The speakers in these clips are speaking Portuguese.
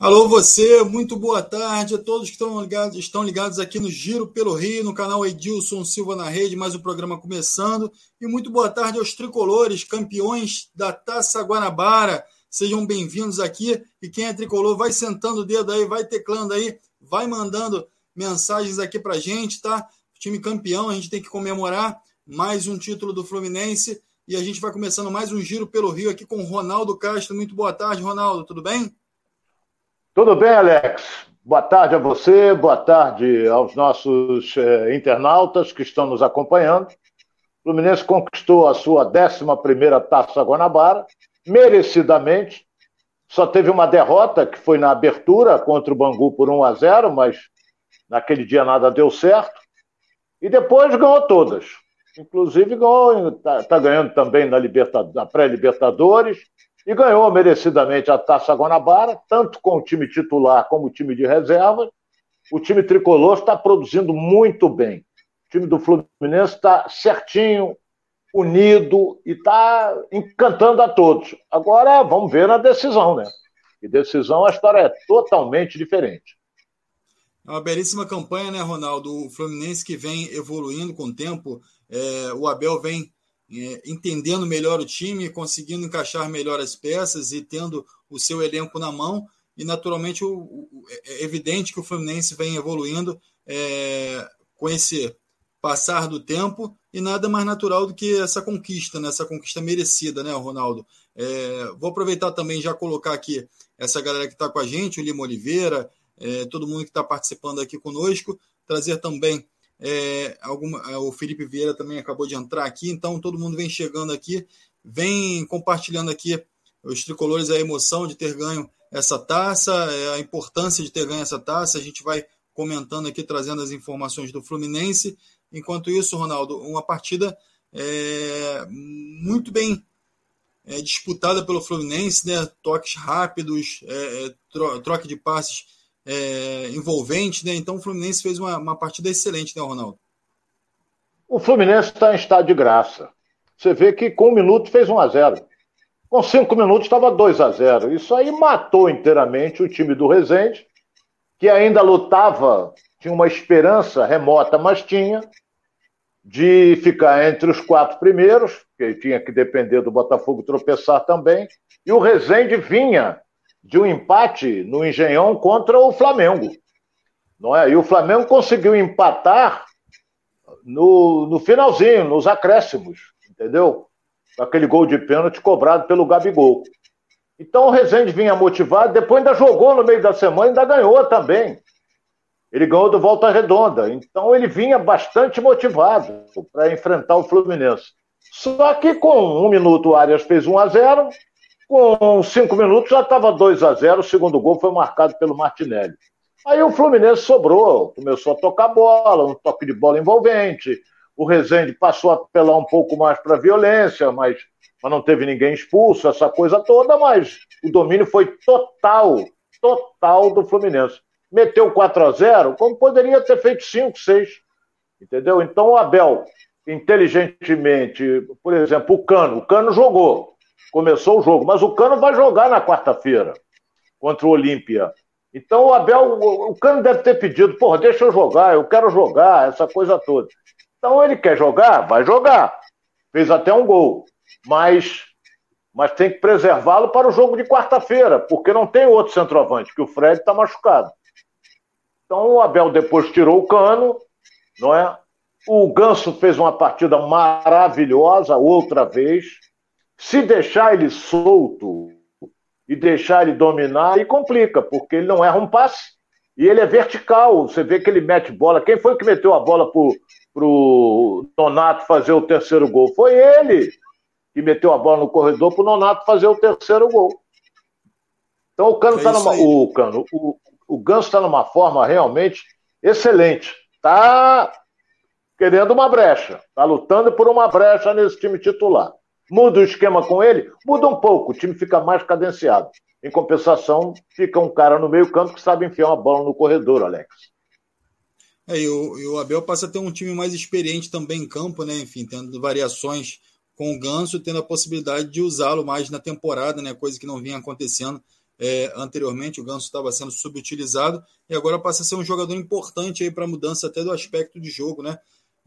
Alô, você, muito boa tarde a todos que estão ligados, estão ligados aqui no Giro pelo Rio, no canal Edilson Silva na Rede, mais um programa começando. E muito boa tarde aos tricolores, campeões da Taça Guanabara. Sejam bem-vindos aqui. E quem é tricolor, vai sentando o dedo aí, vai teclando aí, vai mandando mensagens aqui pra gente, tá? Time campeão, a gente tem que comemorar mais um título do Fluminense. E a gente vai começando mais um Giro pelo Rio aqui com Ronaldo Castro. Muito boa tarde, Ronaldo, tudo bem? Tudo bem, Alex? Boa tarde a você, boa tarde aos nossos eh, internautas que estão nos acompanhando. O Fluminense conquistou a sua 11 Taça Guanabara, merecidamente. Só teve uma derrota, que foi na abertura contra o Bangu por 1 a 0, mas naquele dia nada deu certo. E depois ganhou todas. Inclusive está tá ganhando também na, na pré-Libertadores e ganhou merecidamente a Taça Guanabara, tanto com o time titular como o time de reserva. O time tricolor está produzindo muito bem. O time do Fluminense está certinho, unido e está encantando a todos. Agora vamos ver na decisão, né? E decisão a história é totalmente diferente. É uma belíssima campanha, né, Ronaldo? O Fluminense que vem evoluindo com o tempo. É, o Abel vem entendendo melhor o time, conseguindo encaixar melhor as peças e tendo o seu elenco na mão. E, naturalmente, o, o, é evidente que o Fluminense vem evoluindo é, com esse passar do tempo e nada mais natural do que essa conquista, né? essa conquista merecida, né, Ronaldo? É, vou aproveitar também já colocar aqui essa galera que está com a gente, o Lima Oliveira, é, todo mundo que está participando aqui conosco, trazer também é, alguma, é, o Felipe Vieira também acabou de entrar aqui, então todo mundo vem chegando aqui, vem compartilhando aqui os tricolores a emoção de ter ganho essa taça, é, a importância de ter ganho essa taça. A gente vai comentando aqui, trazendo as informações do Fluminense. Enquanto isso, Ronaldo, uma partida é, muito bem é, disputada pelo Fluminense, né? toques rápidos, é, é tro troca de passes é, envolvente, né? Então o Fluminense fez uma, uma partida excelente, né, Ronaldo? O Fluminense está em estado de graça. Você vê que com um minuto fez 1 a 0 Com cinco minutos estava 2 a 0 Isso aí matou inteiramente o time do Rezende, que ainda lutava, tinha uma esperança remota, mas tinha, de ficar entre os quatro primeiros, que tinha que depender do Botafogo tropeçar também. E o Rezende vinha de um empate no Engenhão contra o Flamengo. Não é? E o Flamengo conseguiu empatar no, no finalzinho, nos acréscimos, entendeu? Aquele gol de pênalti cobrado pelo Gabigol. Então o Rezende vinha motivado, depois ainda jogou no meio da semana, ainda ganhou também. Ele ganhou do Volta Redonda. Então ele vinha bastante motivado para enfrentar o Fluminense. Só que com um minuto o Arias fez 1 a 0 com cinco minutos já estava 2 a 0 o segundo gol foi marcado pelo Martinelli. Aí o Fluminense sobrou, começou a tocar bola, um toque de bola envolvente. O Rezende passou a apelar um pouco mais para a violência, mas, mas não teve ninguém expulso, essa coisa toda, mas o domínio foi total, total do Fluminense. Meteu 4 a 0 como poderia ter feito 5, 6. Entendeu? Então o Abel, inteligentemente, por exemplo, o Cano, o Cano jogou começou o jogo. Mas o Cano vai jogar na quarta-feira contra o Olímpia. Então o Abel, o Cano deve ter pedido, porra, deixa eu jogar, eu quero jogar, essa coisa toda. Então ele quer jogar, vai jogar. Fez até um gol. Mas, mas tem que preservá-lo para o jogo de quarta-feira, porque não tem outro centroavante, que o Fred está machucado. Então o Abel depois tirou o cano, não é? O Ganso fez uma partida maravilhosa outra vez. Se deixar ele solto e deixar ele dominar, aí complica, porque ele não erra um passe e ele é vertical. Você vê que ele mete bola. Quem foi que meteu a bola pro, pro Nonato fazer o terceiro gol? Foi ele que meteu a bola no corredor pro Nonato fazer o terceiro gol. Então o Cano é tá numa, o Cano, o, o Ganso está numa forma realmente excelente. Tá querendo uma brecha, tá lutando por uma brecha nesse time titular. Muda o esquema com ele? Muda um pouco, o time fica mais cadenciado. Em compensação, fica um cara no meio-campo que sabe enfiar uma bola no corredor, Alex. É, e, o, e o Abel passa a ter um time mais experiente também em campo, né? Enfim, tendo variações com o Ganso, tendo a possibilidade de usá-lo mais na temporada, né? Coisa que não vinha acontecendo É, anteriormente o Ganso estava sendo subutilizado e agora passa a ser um jogador importante aí para a mudança até do aspecto de jogo, né?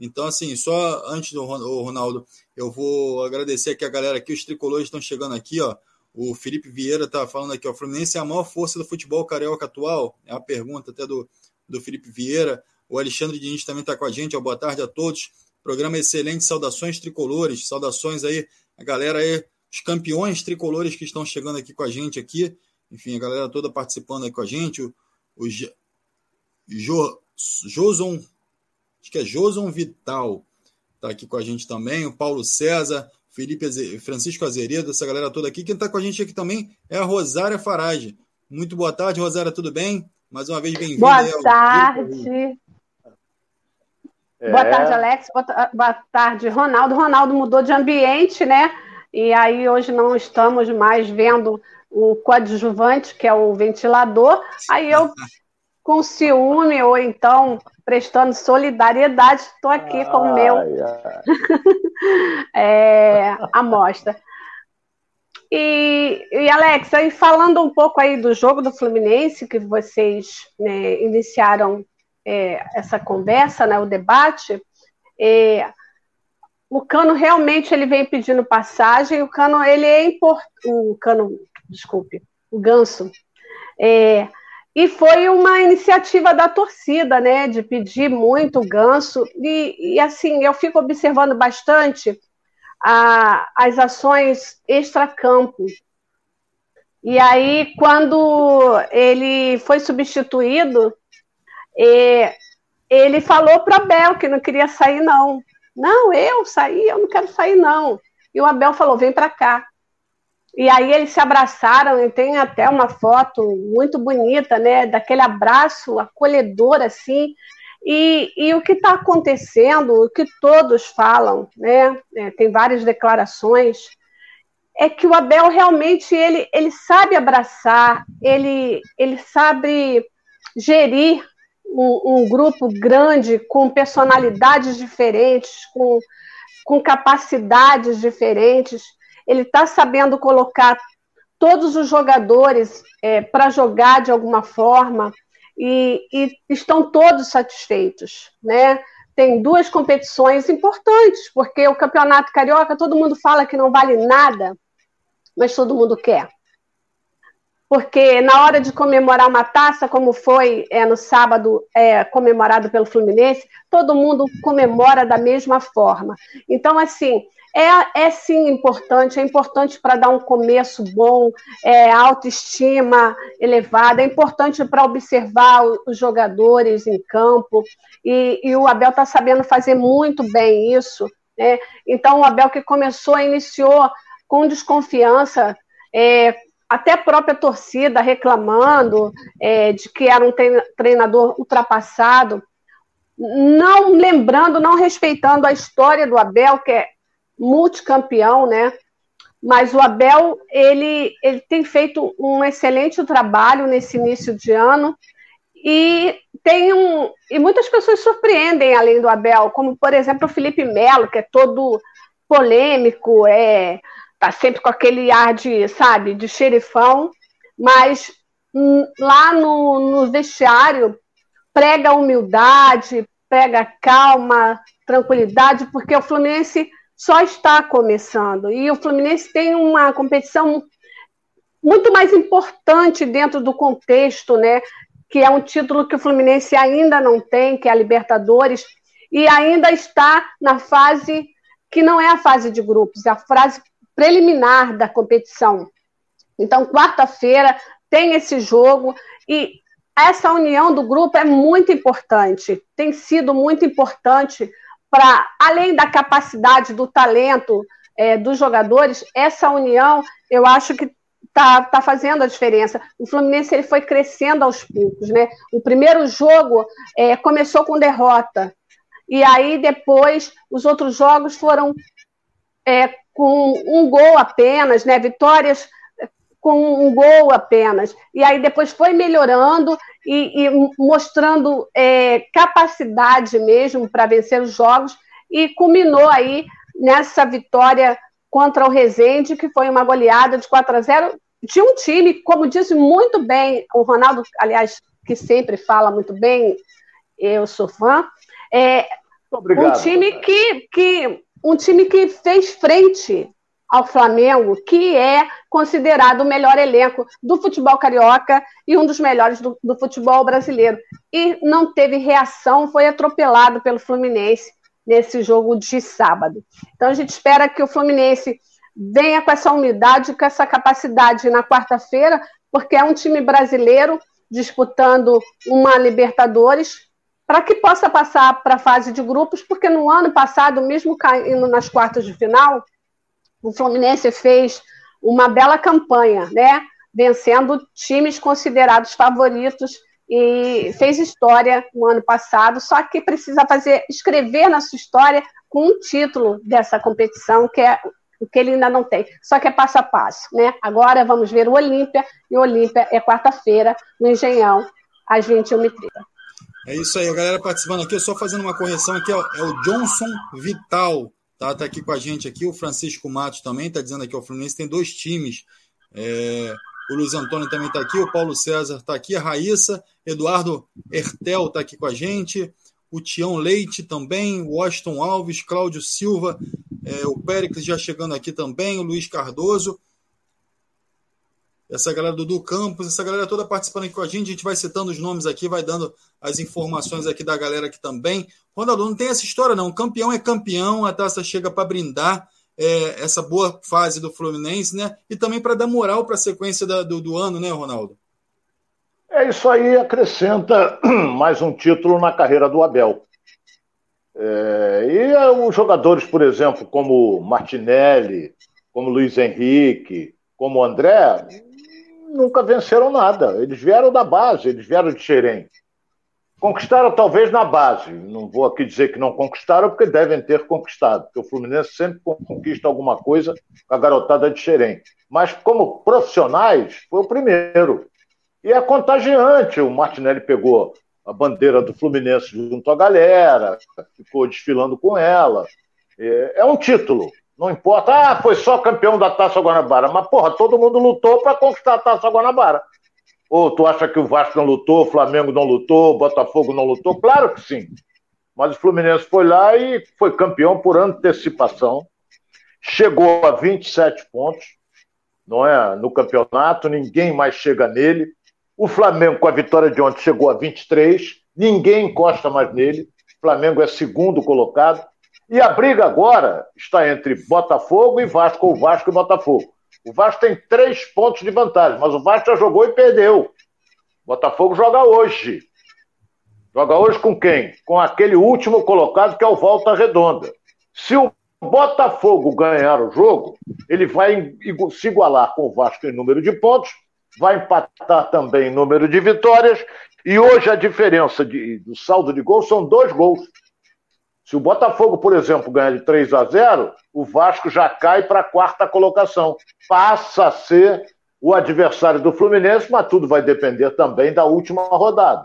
Então, assim, só antes do Ronaldo, eu vou agradecer aqui a galera aqui, os tricolores estão chegando aqui, ó. O Felipe Vieira tá falando aqui, ó. Fluminense é a maior força do futebol carioca atual? É a pergunta até do, do Felipe Vieira. O Alexandre Diniz também está com a gente. Ó, boa tarde a todos. Programa excelente. Saudações tricolores. Saudações aí, a galera aí, os campeões tricolores que estão chegando aqui com a gente aqui. Enfim, a galera toda participando aí com a gente. O, o jo, Joson, acho que é Joson Vital, está aqui com a gente também. O Paulo César, Felipe Francisco Azeredo, essa galera toda aqui. Quem está com a gente aqui também é a Rosária Farage. Muito boa tarde, Rosária, tudo bem? Mais uma vez, bem-vinda. Boa tarde. É. Boa tarde, Alex. Boa tarde, Ronaldo. Ronaldo mudou de ambiente, né? E aí hoje não estamos mais vendo o coadjuvante, que é o ventilador. Aí eu, com ciúme, ou então prestando solidariedade, estou aqui ai, com o meu é, amostra. E, e Alex, aí falando um pouco aí do jogo do Fluminense, que vocês né, iniciaram é, essa conversa, né, o debate, é, o Cano realmente ele vem pedindo passagem, o Cano ele é importante, o Cano, desculpe, o Ganso, é, e foi uma iniciativa da torcida, né, de pedir muito ganso. E, e assim, eu fico observando bastante a, as ações extracampo. E aí, quando ele foi substituído, é, ele falou para Abel que não queria sair, não. Não, eu saí, eu não quero sair, não. E o Abel falou: vem para cá. E aí eles se abraçaram, e tem até uma foto muito bonita, né? Daquele abraço acolhedor, assim. E, e o que está acontecendo, o que todos falam, né? É, tem várias declarações, é que o Abel realmente ele, ele sabe abraçar, ele, ele sabe gerir um, um grupo grande com personalidades diferentes, com, com capacidades diferentes ele está sabendo colocar todos os jogadores é, para jogar de alguma forma e, e, estão todos satisfeitos, né? Tem duas competições importantes, porque o campeonato carioca todo mundo fala que não vale nada, mas todo mundo quer. Porque na hora de comemorar uma taça, como foi é, no sábado é, comemorado pelo Fluminense, todo mundo comemora da mesma forma. Então, assim, é, é sim importante, é importante para dar um começo bom, é, autoestima elevada, é importante para observar os jogadores em campo, e, e o Abel está sabendo fazer muito bem isso. Né? Então, o Abel que começou, iniciou com desconfiança, é, até a própria torcida reclamando é, de que era um treinador ultrapassado, não lembrando, não respeitando a história do Abel, que é multicampeão, né? Mas o Abel, ele, ele tem feito um excelente trabalho nesse início de ano e tem um e muitas pessoas surpreendem além do Abel, como por exemplo o Felipe Melo, que é todo polêmico, é tá sempre com aquele ar de, sabe, de xerifão, mas hum, lá no, no vestiário prega humildade, prega calma, tranquilidade, porque o Fluminense só está começando. E o Fluminense tem uma competição muito mais importante dentro do contexto, né? Que é um título que o Fluminense ainda não tem, que é a Libertadores, e ainda está na fase que não é a fase de grupos, é a fase preliminar da competição. Então, quarta-feira tem esse jogo e essa união do grupo é muito importante, tem sido muito importante para, além da capacidade, do talento é, dos jogadores, essa união, eu acho que está tá fazendo a diferença. O Fluminense ele foi crescendo aos poucos, né? O primeiro jogo é, começou com derrota, e aí depois os outros jogos foram é, com um gol apenas, né? Vitórias com um gol apenas. E aí depois foi melhorando e, e mostrando é, capacidade mesmo para vencer os jogos e culminou aí nessa vitória contra o Rezende, que foi uma goleada de 4 a 0 de um time, como disse muito bem o Ronaldo, aliás, que sempre fala muito bem, eu sou fã, é Obrigado, um time que, que um time que fez frente ao Flamengo, que é considerado o melhor elenco do futebol carioca e um dos melhores do, do futebol brasileiro. E não teve reação, foi atropelado pelo Fluminense nesse jogo de sábado. Então a gente espera que o Fluminense venha com essa umidade, com essa capacidade na quarta-feira, porque é um time brasileiro disputando uma Libertadores para que possa passar para a fase de grupos, porque no ano passado, mesmo caindo nas quartas de final, o Fluminense fez uma bela campanha, né? Vencendo times considerados favoritos e fez história no ano passado, só que precisa fazer escrever na sua história com um título dessa competição, que é o que ele ainda não tem. Só que é passo a passo, né? Agora vamos ver o Olímpia, e o Olímpia é quarta-feira, no Engenhão, às 21h30. É isso aí, a galera participando aqui, só fazendo uma correção aqui, ó, é o Johnson Vital, tá, tá aqui com a gente aqui, o Francisco Matos também tá dizendo aqui, o Fluminense tem dois times, é, o Luiz Antônio também tá aqui, o Paulo César tá aqui, a Raíssa, Eduardo Ertel tá aqui com a gente, o Tião Leite também, o Washington Alves, Cláudio Silva, é, o Péricles já chegando aqui também, o Luiz Cardoso, essa galera do Du Campos, essa galera toda participando aqui com a gente. A gente vai citando os nomes aqui, vai dando as informações aqui da galera aqui também. Ronaldo, não tem essa história, não. Campeão é campeão, a taça chega para brindar é, essa boa fase do Fluminense, né? E também para dar moral para a sequência da, do, do ano, né, Ronaldo? É isso aí, acrescenta mais um título na carreira do Abel. É, e os jogadores, por exemplo, como Martinelli, como Luiz Henrique, como André, nunca venceram nada. Eles vieram da base, eles vieram de Xerém. Conquistaram talvez na base. Não vou aqui dizer que não conquistaram, porque devem ter conquistado. Porque o Fluminense sempre conquista alguma coisa com a garotada de Xerém. Mas como profissionais, foi o primeiro. E é contagiante. O Martinelli pegou a bandeira do Fluminense junto à galera, ficou desfilando com ela. É, é um título. Não importa, ah, foi só campeão da Taça Guanabara. Mas, porra, todo mundo lutou para conquistar a Taça Guanabara. Ou tu acha que o Vasco não lutou, o Flamengo não lutou, o Botafogo não lutou? Claro que sim. Mas o Fluminense foi lá e foi campeão por antecipação. Chegou a 27 pontos, não é? No campeonato, ninguém mais chega nele. O Flamengo, com a vitória de ontem, chegou a 23, ninguém encosta mais nele. O Flamengo é segundo colocado. E a briga agora está entre Botafogo e Vasco, ou Vasco e Botafogo. O Vasco tem três pontos de vantagem, mas o Vasco já jogou e perdeu. O Botafogo joga hoje. Joga hoje com quem? Com aquele último colocado que é o Volta Redonda. Se o Botafogo ganhar o jogo, ele vai se igualar com o Vasco em número de pontos, vai empatar também em número de vitórias, e hoje a diferença de, do saldo de gols são dois gols. Se o Botafogo, por exemplo, ganhar de 3 a 0, o Vasco já cai para a quarta colocação. Passa a ser o adversário do Fluminense, mas tudo vai depender também da última rodada.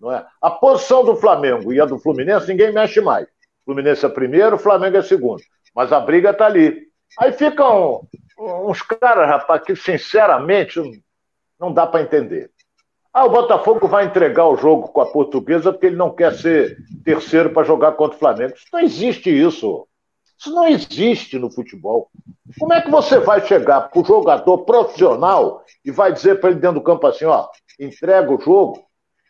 Não é? A posição do Flamengo e a do Fluminense, ninguém mexe mais. Fluminense é primeiro, Flamengo é segundo. Mas a briga está ali. Aí ficam uns caras, rapaz, que sinceramente não dá para entender. Ah, o Botafogo vai entregar o jogo com a portuguesa porque ele não quer ser terceiro para jogar contra o Flamengo. Isso não existe isso. Isso não existe no futebol. Como é que você vai chegar para o jogador profissional e vai dizer para ele dentro do campo assim, ó, entrega o jogo,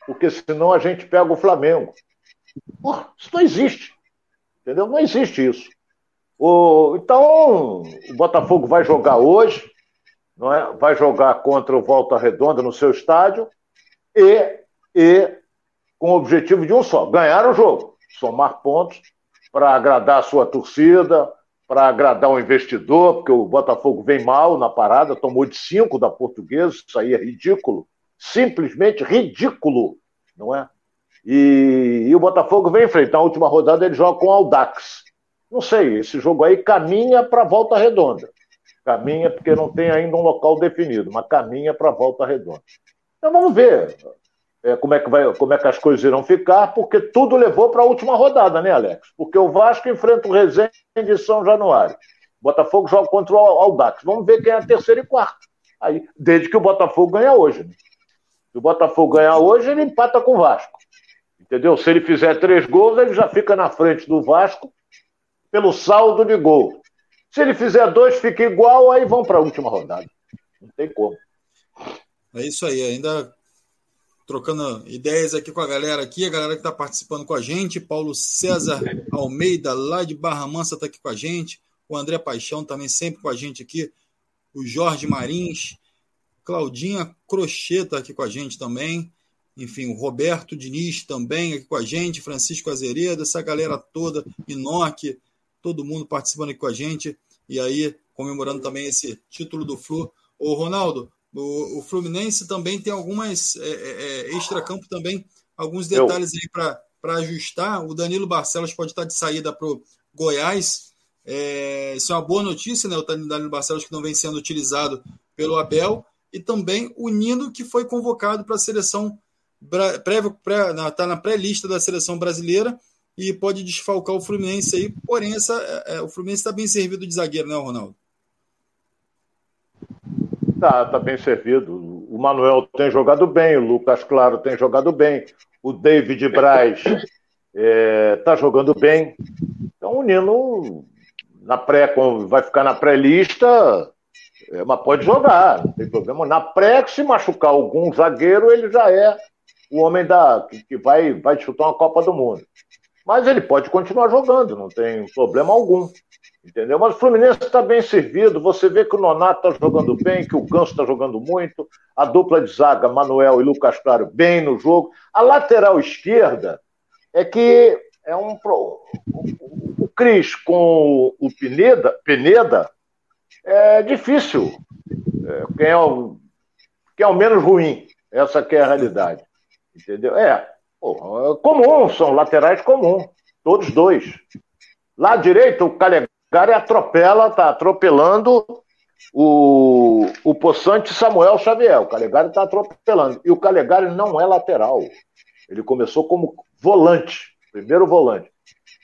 porque senão a gente pega o Flamengo. Porra, isso não existe. Entendeu? Não existe isso. O, então, o Botafogo vai jogar hoje, não é? vai jogar contra o Volta Redonda no seu estádio, e, e com o objetivo de um só: ganhar o jogo, somar pontos para agradar a sua torcida, para agradar o investidor, porque o Botafogo vem mal na parada, tomou de cinco da portuguesa, isso aí é ridículo, simplesmente ridículo, não é? E, e o Botafogo vem enfrentar a última rodada, ele joga com o Aldax. Não sei, esse jogo aí caminha para a volta redonda. Caminha porque não tem ainda um local definido, mas caminha para a volta redonda. Então vamos ver é, como, é que vai, como é que as coisas irão ficar, porque tudo levou para a última rodada, né, Alex? Porque o Vasco enfrenta o Resende de São Januário. Botafogo joga contra o Aldax. Vamos ver quem é a terceira e quarta. Aí, desde que o Botafogo ganha hoje. Né? Se o Botafogo ganhar hoje, ele empata com o Vasco. Entendeu? Se ele fizer três gols, ele já fica na frente do Vasco pelo saldo de gol. Se ele fizer dois, fica igual, aí vão para a última rodada. Não tem como. É isso aí, ainda trocando ideias aqui com a galera aqui, a galera que está participando com a gente, Paulo César Almeida, lá de Barra Mansa, está aqui com a gente, o André Paixão também sempre com a gente aqui, o Jorge Marins, Claudinha Crochê está aqui com a gente também, enfim, o Roberto Diniz também aqui com a gente, Francisco Azeredo, essa galera toda, Inoque, todo mundo participando aqui com a gente, e aí comemorando também esse título do Flu. Ô, Ronaldo, o, o Fluminense também tem algumas, é, é, é extra-campo também, alguns detalhes Eu... aí para ajustar. O Danilo Barcelos pode estar de saída para o Goiás. É, isso é uma boa notícia, né? O Danilo Barcelos que não vem sendo utilizado pelo Abel. E também o Nino, que foi convocado para a seleção, está tá na pré-lista da seleção brasileira e pode desfalcar o Fluminense aí. Porém, essa, é, é o Fluminense está bem servido de zagueiro, né, Ronaldo? Tá, tá bem servido. O Manuel tem jogado bem, o Lucas Claro tem jogado bem, o David Braz é, tá jogando bem. Então o Nino na pré, vai ficar na pré-lista, é, mas pode jogar, não tem problema. Na pré, se machucar algum zagueiro, ele já é o homem da que, vai, vai disputar uma Copa do Mundo. Mas ele pode continuar jogando, não tem problema algum. Entendeu? Mas o Fluminense está bem servido. Você vê que o Nonato está jogando bem, que o Ganso está jogando muito. A dupla de zaga, Manuel e Lucas Claro, bem no jogo. A lateral esquerda é que é um. O Cris com o Pineda, Pineda é difícil. É, quem, é o, quem é o menos ruim? Essa que é a realidade. Entendeu? É, é comum, são laterais comuns, todos dois. Lá direito, o Calegari atropela, tá atropelando o, o Poçante Samuel Xavier. O Calegari está atropelando. E o Calegari não é lateral. Ele começou como volante, primeiro volante.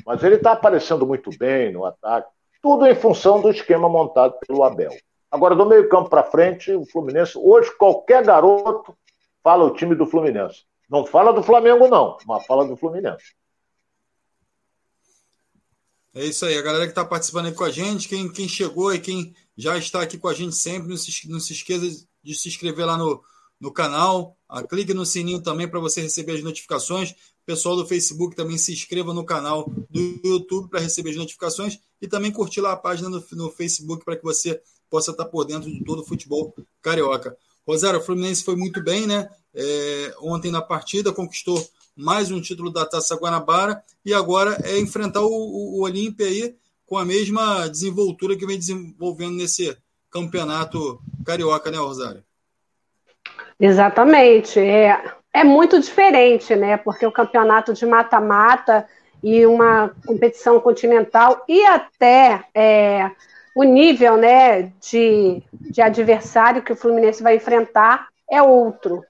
Mas ele está aparecendo muito bem no ataque. Tudo em função do esquema montado pelo Abel. Agora, do meio-campo para frente, o Fluminense, hoje, qualquer garoto fala o time do Fluminense. Não fala do Flamengo, não, mas fala do Fluminense. É isso aí, a galera que está participando aí com a gente, quem, quem chegou e quem já está aqui com a gente sempre, não se, não se esqueça de se inscrever lá no, no canal, a, clique no sininho também para você receber as notificações. Pessoal do Facebook também se inscreva no canal do YouTube para receber as notificações e também curtir lá a página no, no Facebook para que você possa estar por dentro de todo o futebol carioca. Rosário, o Fluminense foi muito bem, né? É, ontem na partida conquistou mais um título da Taça Guanabara e agora é enfrentar o, o, o Olímpia aí com a mesma desenvoltura que vem desenvolvendo nesse campeonato carioca, né, Rosário? Exatamente. É, é muito diferente, né? Porque o campeonato de mata-mata e uma competição continental e até é, o nível né, de, de adversário que o Fluminense vai enfrentar é outro.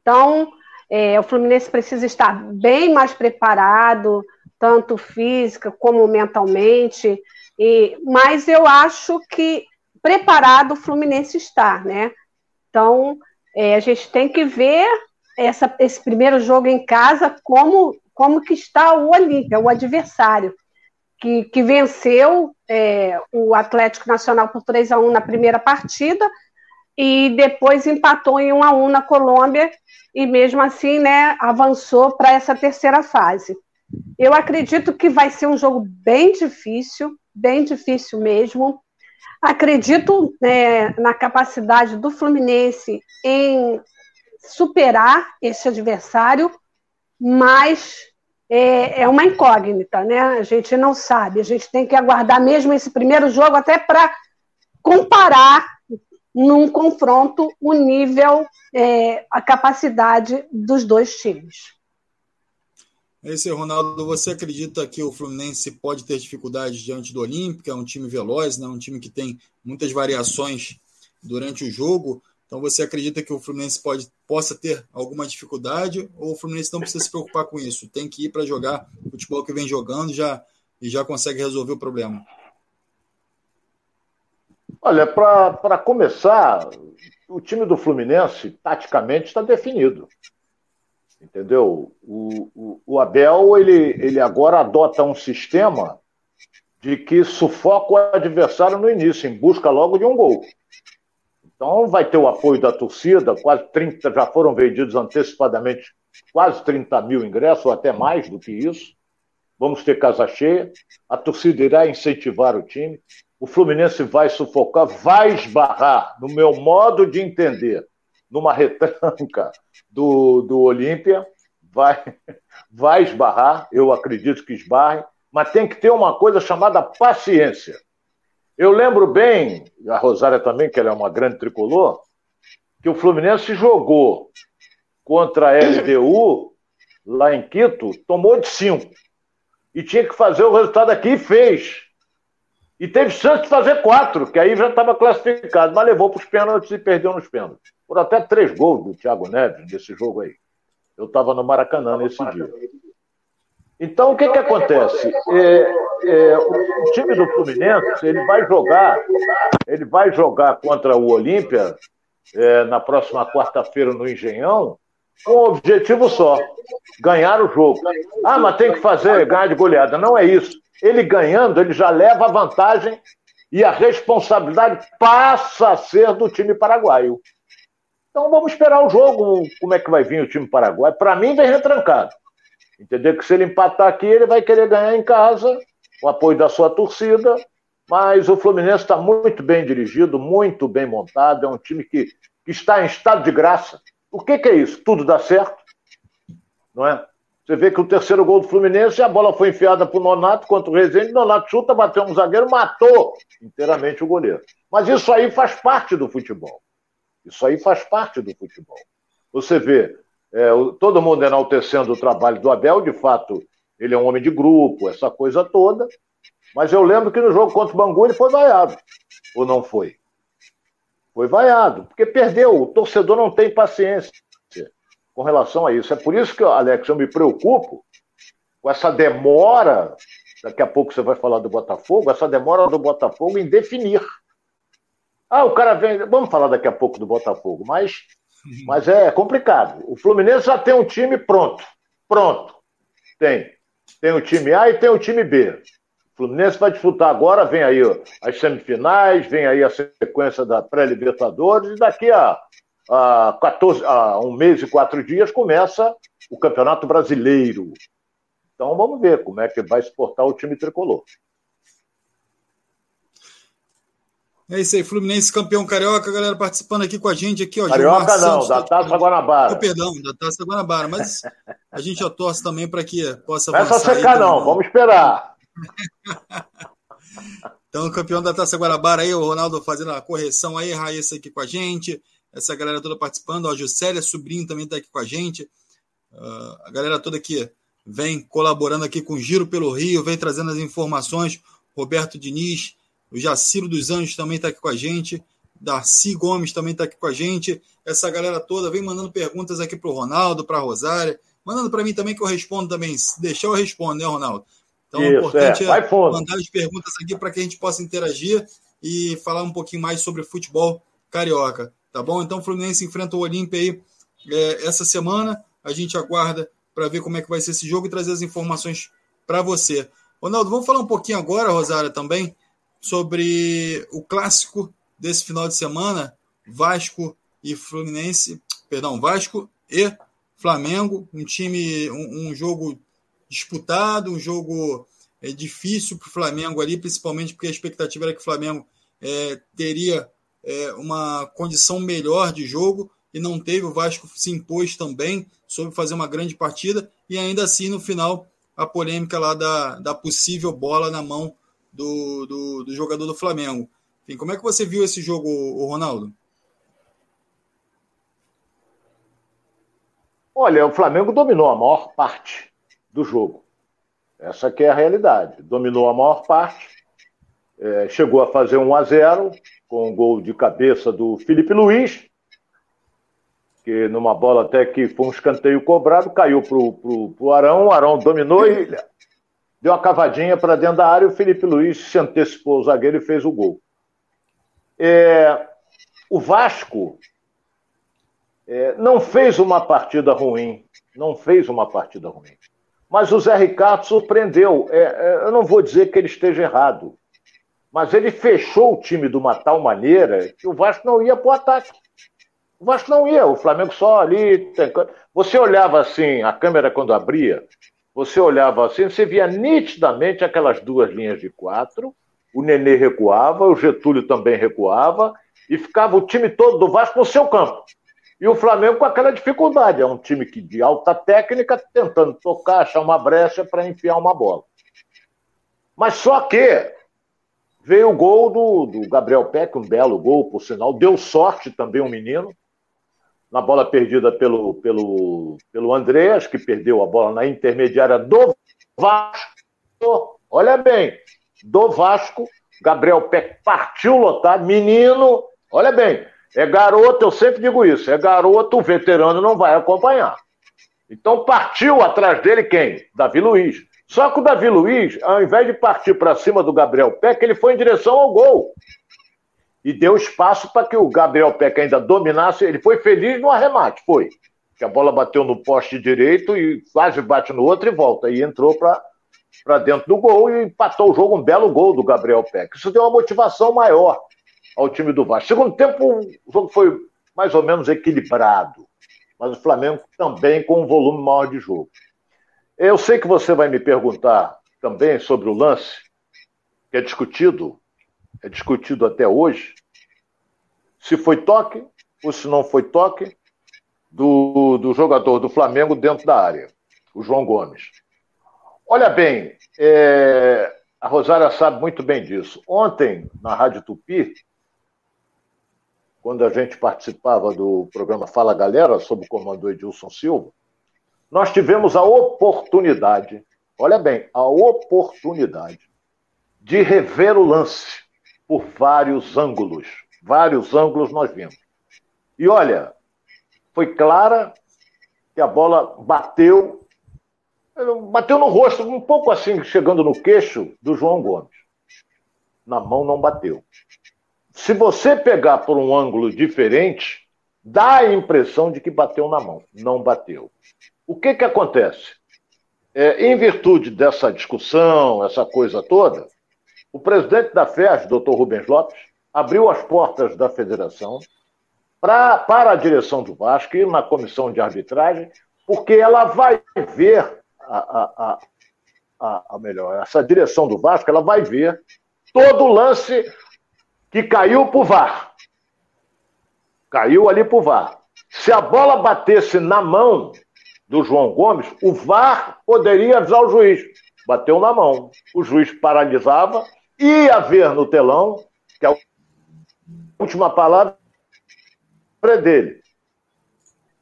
Então, é, o Fluminense precisa estar bem mais preparado, tanto física como mentalmente. E, mas eu acho que preparado o Fluminense está, né? Então, é, a gente tem que ver essa, esse primeiro jogo em casa como, como que está o Olímpia, o adversário, que, que venceu é, o Atlético Nacional por 3 a 1 na primeira partida e depois empatou em 1 a 1 na Colômbia e mesmo assim, né, avançou para essa terceira fase. Eu acredito que vai ser um jogo bem difícil, bem difícil mesmo. Acredito né, na capacidade do Fluminense em superar esse adversário, mas é, é, uma incógnita, né? A gente não sabe. A gente tem que aguardar mesmo esse primeiro jogo até para comparar num confronto o nível, é, a capacidade dos dois times. Esse Ronaldo, você acredita que o Fluminense pode ter dificuldades diante do Olímpico? É um time veloz, né? um time que tem muitas variações durante o jogo. Então você acredita que o Fluminense pode, possa ter alguma dificuldade ou o Fluminense não precisa se preocupar com isso? Tem que ir para jogar o futebol que vem jogando já, e já consegue resolver o problema? Olha, para começar, o time do Fluminense, taticamente, está definido. Entendeu? O, o, o, Abel, ele, ele agora adota um sistema de que sufoca o adversário no início, em busca logo de um gol. Então vai ter o apoio da torcida, quase 30, já foram vendidos antecipadamente quase 30 mil ingressos, ou até mais do que isso. Vamos ter casa cheia, a torcida irá incentivar o time, o Fluminense vai sufocar, vai esbarrar, no meu modo de entender, numa retranca do, do Olímpia, vai, vai esbarrar, eu acredito que esbarre, mas tem que ter uma coisa chamada paciência. Eu lembro bem, a Rosária também, que ela é uma grande tricolor, que o Fluminense jogou contra a LDU lá em Quito, tomou de cinco. E tinha que fazer o resultado aqui e fez. E teve chance de fazer quatro, que aí já estava classificado, mas levou para os pênaltis e perdeu nos pênaltis. Por até três gols do Thiago Neves nesse jogo aí. Eu estava no Maracanã nesse dia. Então, o que, que acontece? É, é, o time do Fluminense ele vai jogar, ele vai jogar contra o Olímpia é, na próxima quarta-feira no Engenhão, um objetivo só: ganhar o jogo. Ah, mas tem que fazer ganhar de goleada. Não é isso. Ele ganhando, ele já leva a vantagem e a responsabilidade passa a ser do time paraguaio. Então vamos esperar o jogo, como é que vai vir o time paraguaio. Para mim, vem retrancado. Entendeu? Que se ele empatar aqui, ele vai querer ganhar em casa, o apoio da sua torcida. Mas o Fluminense está muito bem dirigido, muito bem montado. É um time que, que está em estado de graça. O que, que é isso? Tudo dá certo, não é? Você vê que o terceiro gol do Fluminense, a bola foi enfiada para o Nonato contra o Rezende, Nonato chuta, bateu um zagueiro, matou inteiramente o goleiro. Mas isso aí faz parte do futebol. Isso aí faz parte do futebol. Você vê, é, todo mundo enaltecendo o trabalho do Abel, de fato, ele é um homem de grupo, essa coisa toda. Mas eu lembro que no jogo contra o Bangu ele foi vaiado. Ou não foi? Foi vaiado, porque perdeu. O torcedor não tem paciência com relação a isso. É por isso que, Alex, eu me preocupo com essa demora. Daqui a pouco você vai falar do Botafogo, essa demora do Botafogo em definir. Ah, o cara vem. Vamos falar daqui a pouco do Botafogo, mas, mas é complicado. O Fluminense já tem um time pronto. Pronto. Tem. Tem o time A e tem o time B. Fluminense vai disputar agora, vem aí as semifinais, vem aí a sequência da pré-Libertadores, e daqui a, a, 14, a um mês e quatro dias começa o Campeonato Brasileiro. Então vamos ver como é que vai se portar o time tricolor. É isso aí, Fluminense campeão carioca, galera participando aqui com a gente aqui, ó. Carioca não, Santos, da Taça Guanabara. Oh, perdão, da Taça Guanabara, mas a gente já torce também para que possa. Não é só secar não, vamos esperar. então, campeão da Taça Guanabara aí, o Ronaldo fazendo a correção aí, Raíssa aqui com a gente, essa galera toda participando, a Juscelia Sobrinho também está aqui com a gente, uh, a galera toda aqui vem colaborando aqui com o Giro pelo Rio, vem trazendo as informações, Roberto Diniz, o Jaciro dos Anjos também está aqui com a gente. Darcy Gomes também está aqui com a gente. Essa galera toda vem mandando perguntas aqui para o Ronaldo, para a Rosária. Mandando para mim também que eu respondo também. Se deixar, eu respondo, né, Ronaldo? Então, Isso, importante é, é mandar as perguntas aqui para que a gente possa interagir e falar um pouquinho mais sobre futebol carioca. Tá bom? Então, o Fluminense enfrenta o Olímpia aí é, essa semana. A gente aguarda para ver como é que vai ser esse jogo e trazer as informações para você. Ronaldo, vamos falar um pouquinho agora, Rosária, também, sobre o clássico desse final de semana, Vasco e Fluminense, perdão, Vasco e Flamengo, um time, um, um jogo disputado, um jogo é, difícil para o Flamengo ali, principalmente porque a expectativa era que o Flamengo é, teria é, uma condição melhor de jogo e não teve. O Vasco se impôs também, soube fazer uma grande partida e ainda assim no final a polêmica lá da, da possível bola na mão do, do, do jogador do Flamengo. Enfim, como é que você viu esse jogo, Ronaldo? Olha, o Flamengo dominou a maior parte do jogo. Essa que é a realidade. Dominou a maior parte, é, chegou a fazer 1 a 0 com um gol de cabeça do Felipe Luiz, que numa bola até que foi um escanteio cobrado, caiu para o Arão, o Arão dominou e deu uma cavadinha para dentro da área o Felipe Luiz se antecipou o zagueiro e fez o gol. É, o Vasco é, não fez uma partida ruim, não fez uma partida ruim. Mas o Zé Ricardo surpreendeu. É, é, eu não vou dizer que ele esteja errado, mas ele fechou o time de uma tal maneira que o Vasco não ia para o ataque. O Vasco não ia, o Flamengo só ali. Você olhava assim, a câmera quando abria, você olhava assim, você via nitidamente aquelas duas linhas de quatro, o Nenê recuava, o Getúlio também recuava, e ficava o time todo do Vasco no seu campo. E o Flamengo com aquela dificuldade. É um time que, de alta técnica, tentando tocar, achar uma brecha para enfiar uma bola. Mas só que veio o gol do, do Gabriel Peck, um belo gol, por sinal. Deu sorte também um menino. Na bola perdida pelo, pelo, pelo Andreas, que perdeu a bola na intermediária do Vasco. Olha bem, do Vasco. Gabriel Peck partiu lotado, menino. Olha bem, é garoto, eu sempre digo isso. É garoto, o veterano não vai acompanhar. Então partiu atrás dele quem? Davi Luiz. Só que o Davi Luiz, ao invés de partir para cima do Gabriel Peck, ele foi em direção ao gol. E deu espaço para que o Gabriel Peck ainda dominasse. Ele foi feliz no arremate, foi. Que a bola bateu no poste direito e quase bate no outro e volta. E entrou para dentro do gol e empatou o jogo. Um belo gol do Gabriel Peck. Isso deu uma motivação maior ao time do Vasco. Segundo tempo, o jogo foi mais ou menos equilibrado, mas o Flamengo também com um volume maior de jogo. Eu sei que você vai me perguntar também sobre o lance, que é discutido, é discutido até hoje, se foi toque ou se não foi toque do, do jogador do Flamengo dentro da área, o João Gomes. Olha bem, é, a Rosária sabe muito bem disso. Ontem, na Rádio Tupi, quando a gente participava do programa Fala Galera, sob o comando Edilson Silva, nós tivemos a oportunidade, olha bem, a oportunidade de rever o lance por vários ângulos. Vários ângulos nós vimos. E olha, foi clara que a bola bateu, bateu no rosto, um pouco assim, chegando no queixo do João Gomes. Na mão não bateu se você pegar por um ângulo diferente, dá a impressão de que bateu na mão. Não bateu. O que, que acontece? É, em virtude dessa discussão, essa coisa toda, o presidente da FES, doutor Rubens Lopes, abriu as portas da federação pra, para a direção do Vasco e na comissão de arbitragem, porque ela vai ver a, a, a, a melhor, essa direção do Vasco, ela vai ver todo o lance que caiu para o VAR. Caiu ali para o VAR. Se a bola batesse na mão do João Gomes, o VAR poderia avisar o juiz. Bateu na mão. O juiz paralisava, ia ver no telão, que a última palavra é dele.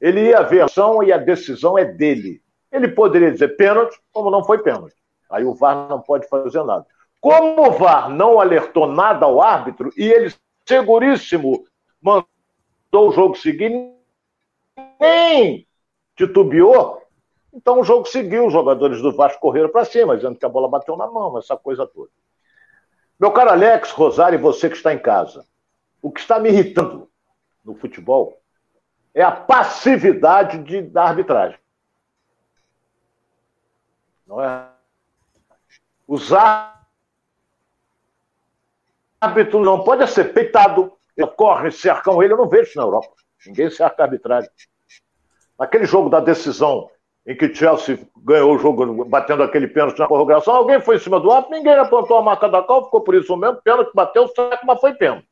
Ele ia ver a ação e a decisão é dele. Ele poderia dizer pênalti, como não foi pênalti. Aí o VAR não pode fazer nada. Como o VAR não alertou nada ao árbitro e ele, seguríssimo, mandou o jogo seguir, nem titubeou, então o jogo seguiu. Os jogadores do Vasco correram para cima, dizendo que a bola bateu na mão, essa coisa toda. Meu caro Alex, Rosário e você que está em casa, o que está me irritando no futebol é a passividade de, da arbitragem. Não é? Os árbitros árbitro não pode ser peitado, corre, cercam ele, eu não vejo isso na Europa. Ninguém cerca a arbitragem. Naquele jogo da decisão em que Chelsea ganhou o jogo batendo aquele pênalti na prorrogação, alguém foi em cima do árbitro, ninguém apontou a marca da cal, ficou por isso mesmo, pênalti bateu, certo, mas foi pênalti.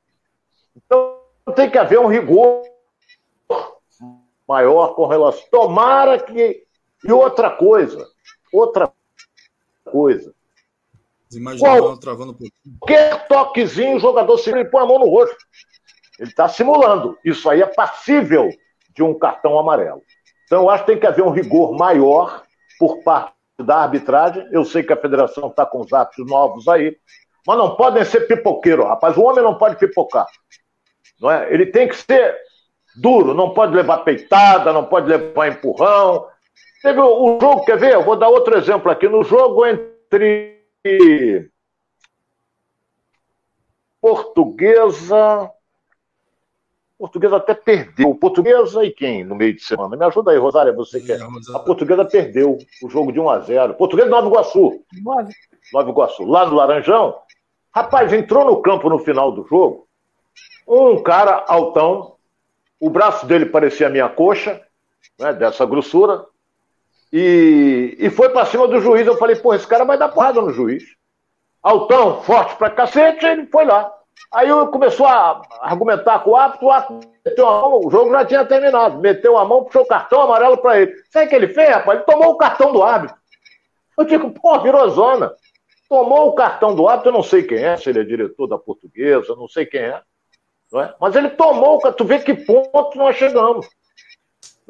Então tem que haver um rigor maior com relação. Tomara que. E outra coisa, outra coisa. Travando um pouquinho. Qualquer toquezinho, o jogador se põe a mão no rosto. Ele está simulando. Isso aí é passível de um cartão amarelo. Então, eu acho que tem que haver um rigor maior por parte da arbitragem. Eu sei que a federação está com os atos novos aí, mas não podem ser pipoqueiro, rapaz. O homem não pode pipocar. Não é? Ele tem que ser duro, não pode levar peitada, não pode levar empurrão. Teve o jogo, quer ver? Eu vou dar outro exemplo aqui. No jogo entre Portuguesa portuguesa até perdeu. Portuguesa e quem no meio de semana? Me ajuda aí, Rosário, você quer. É, a portuguesa perdeu o jogo de 1 a 0 Portuguesa Nova Iguaçu. Nova Iguaçu. Lá no Laranjão. Rapaz, entrou no campo no final do jogo. Um cara altão, o braço dele parecia a minha coxa, né, dessa grossura, e, e foi para cima do juiz. Eu falei, pô, esse cara vai dar porrada no juiz. Altão, forte pra cacete, ele foi lá. Aí começou a argumentar com o árbitro, o árbitro meteu a mão, o jogo já tinha terminado. Meteu a mão, puxou o cartão amarelo para ele. Sabe o que ele fez, rapaz? Ele tomou o cartão do árbitro. Eu digo, pô, virou zona. Tomou o cartão do árbitro, eu não sei quem é, se ele é diretor da portuguesa, não sei quem é. Não é? Mas ele tomou, tu vê que ponto nós chegamos.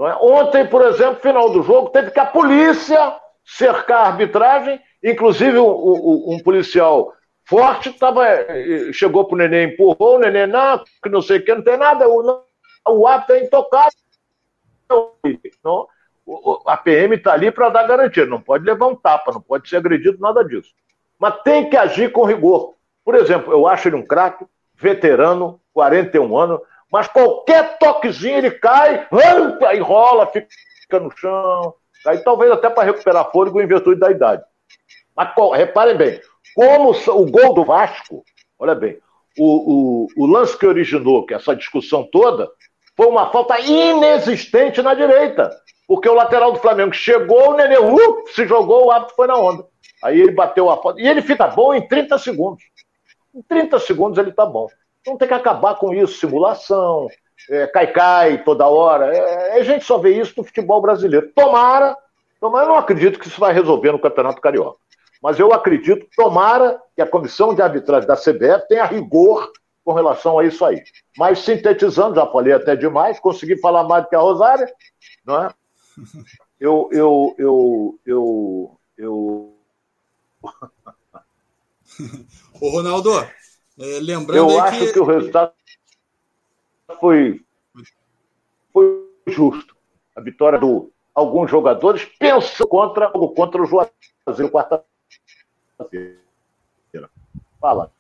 É? Ontem, por exemplo, final do jogo, teve que a polícia cercar a arbitragem, inclusive um, um, um policial forte, tava, eh, chegou pro neném, empurrou o neném, não, que não sei o que, não tem nada, o, não, o ato é intocável. Não, a PM está ali para dar garantia, não pode levar um tapa, não pode ser agredido, nada disso. Mas tem que agir com rigor. Por exemplo, eu acho ele um craque, veterano, 41 anos, mas qualquer toquezinho ele cai, aí rola, fica no chão, aí talvez até para recuperar fôlego em virtude da idade. Mas reparem bem, como o gol do Vasco, olha bem, o, o, o lance que originou que essa discussão toda foi uma falta inexistente na direita. Porque o lateral do Flamengo chegou, o Nenê uh, se jogou, o árbitro foi na onda. Aí ele bateu a falta. E ele fica bom em 30 segundos. Em 30 segundos ele tá bom. Então tem que acabar com isso, simulação, é, cai-cai toda hora. É, a gente só vê isso no futebol brasileiro. Tomara, tomara, eu não acredito que isso vai resolver no Campeonato Carioca. Mas eu acredito, tomara que a comissão de arbitragem da CBF tenha rigor com relação a isso aí. Mas sintetizando, já falei até demais, consegui falar mais do que a Rosária, não é? Eu, eu, eu, eu, eu... Ô, Ronaldo, é, lembrando eu acho que... que o resultado foi, foi justo. A vitória do alguns jogadores pensam contra, contra o Juazeiro quarta Fala.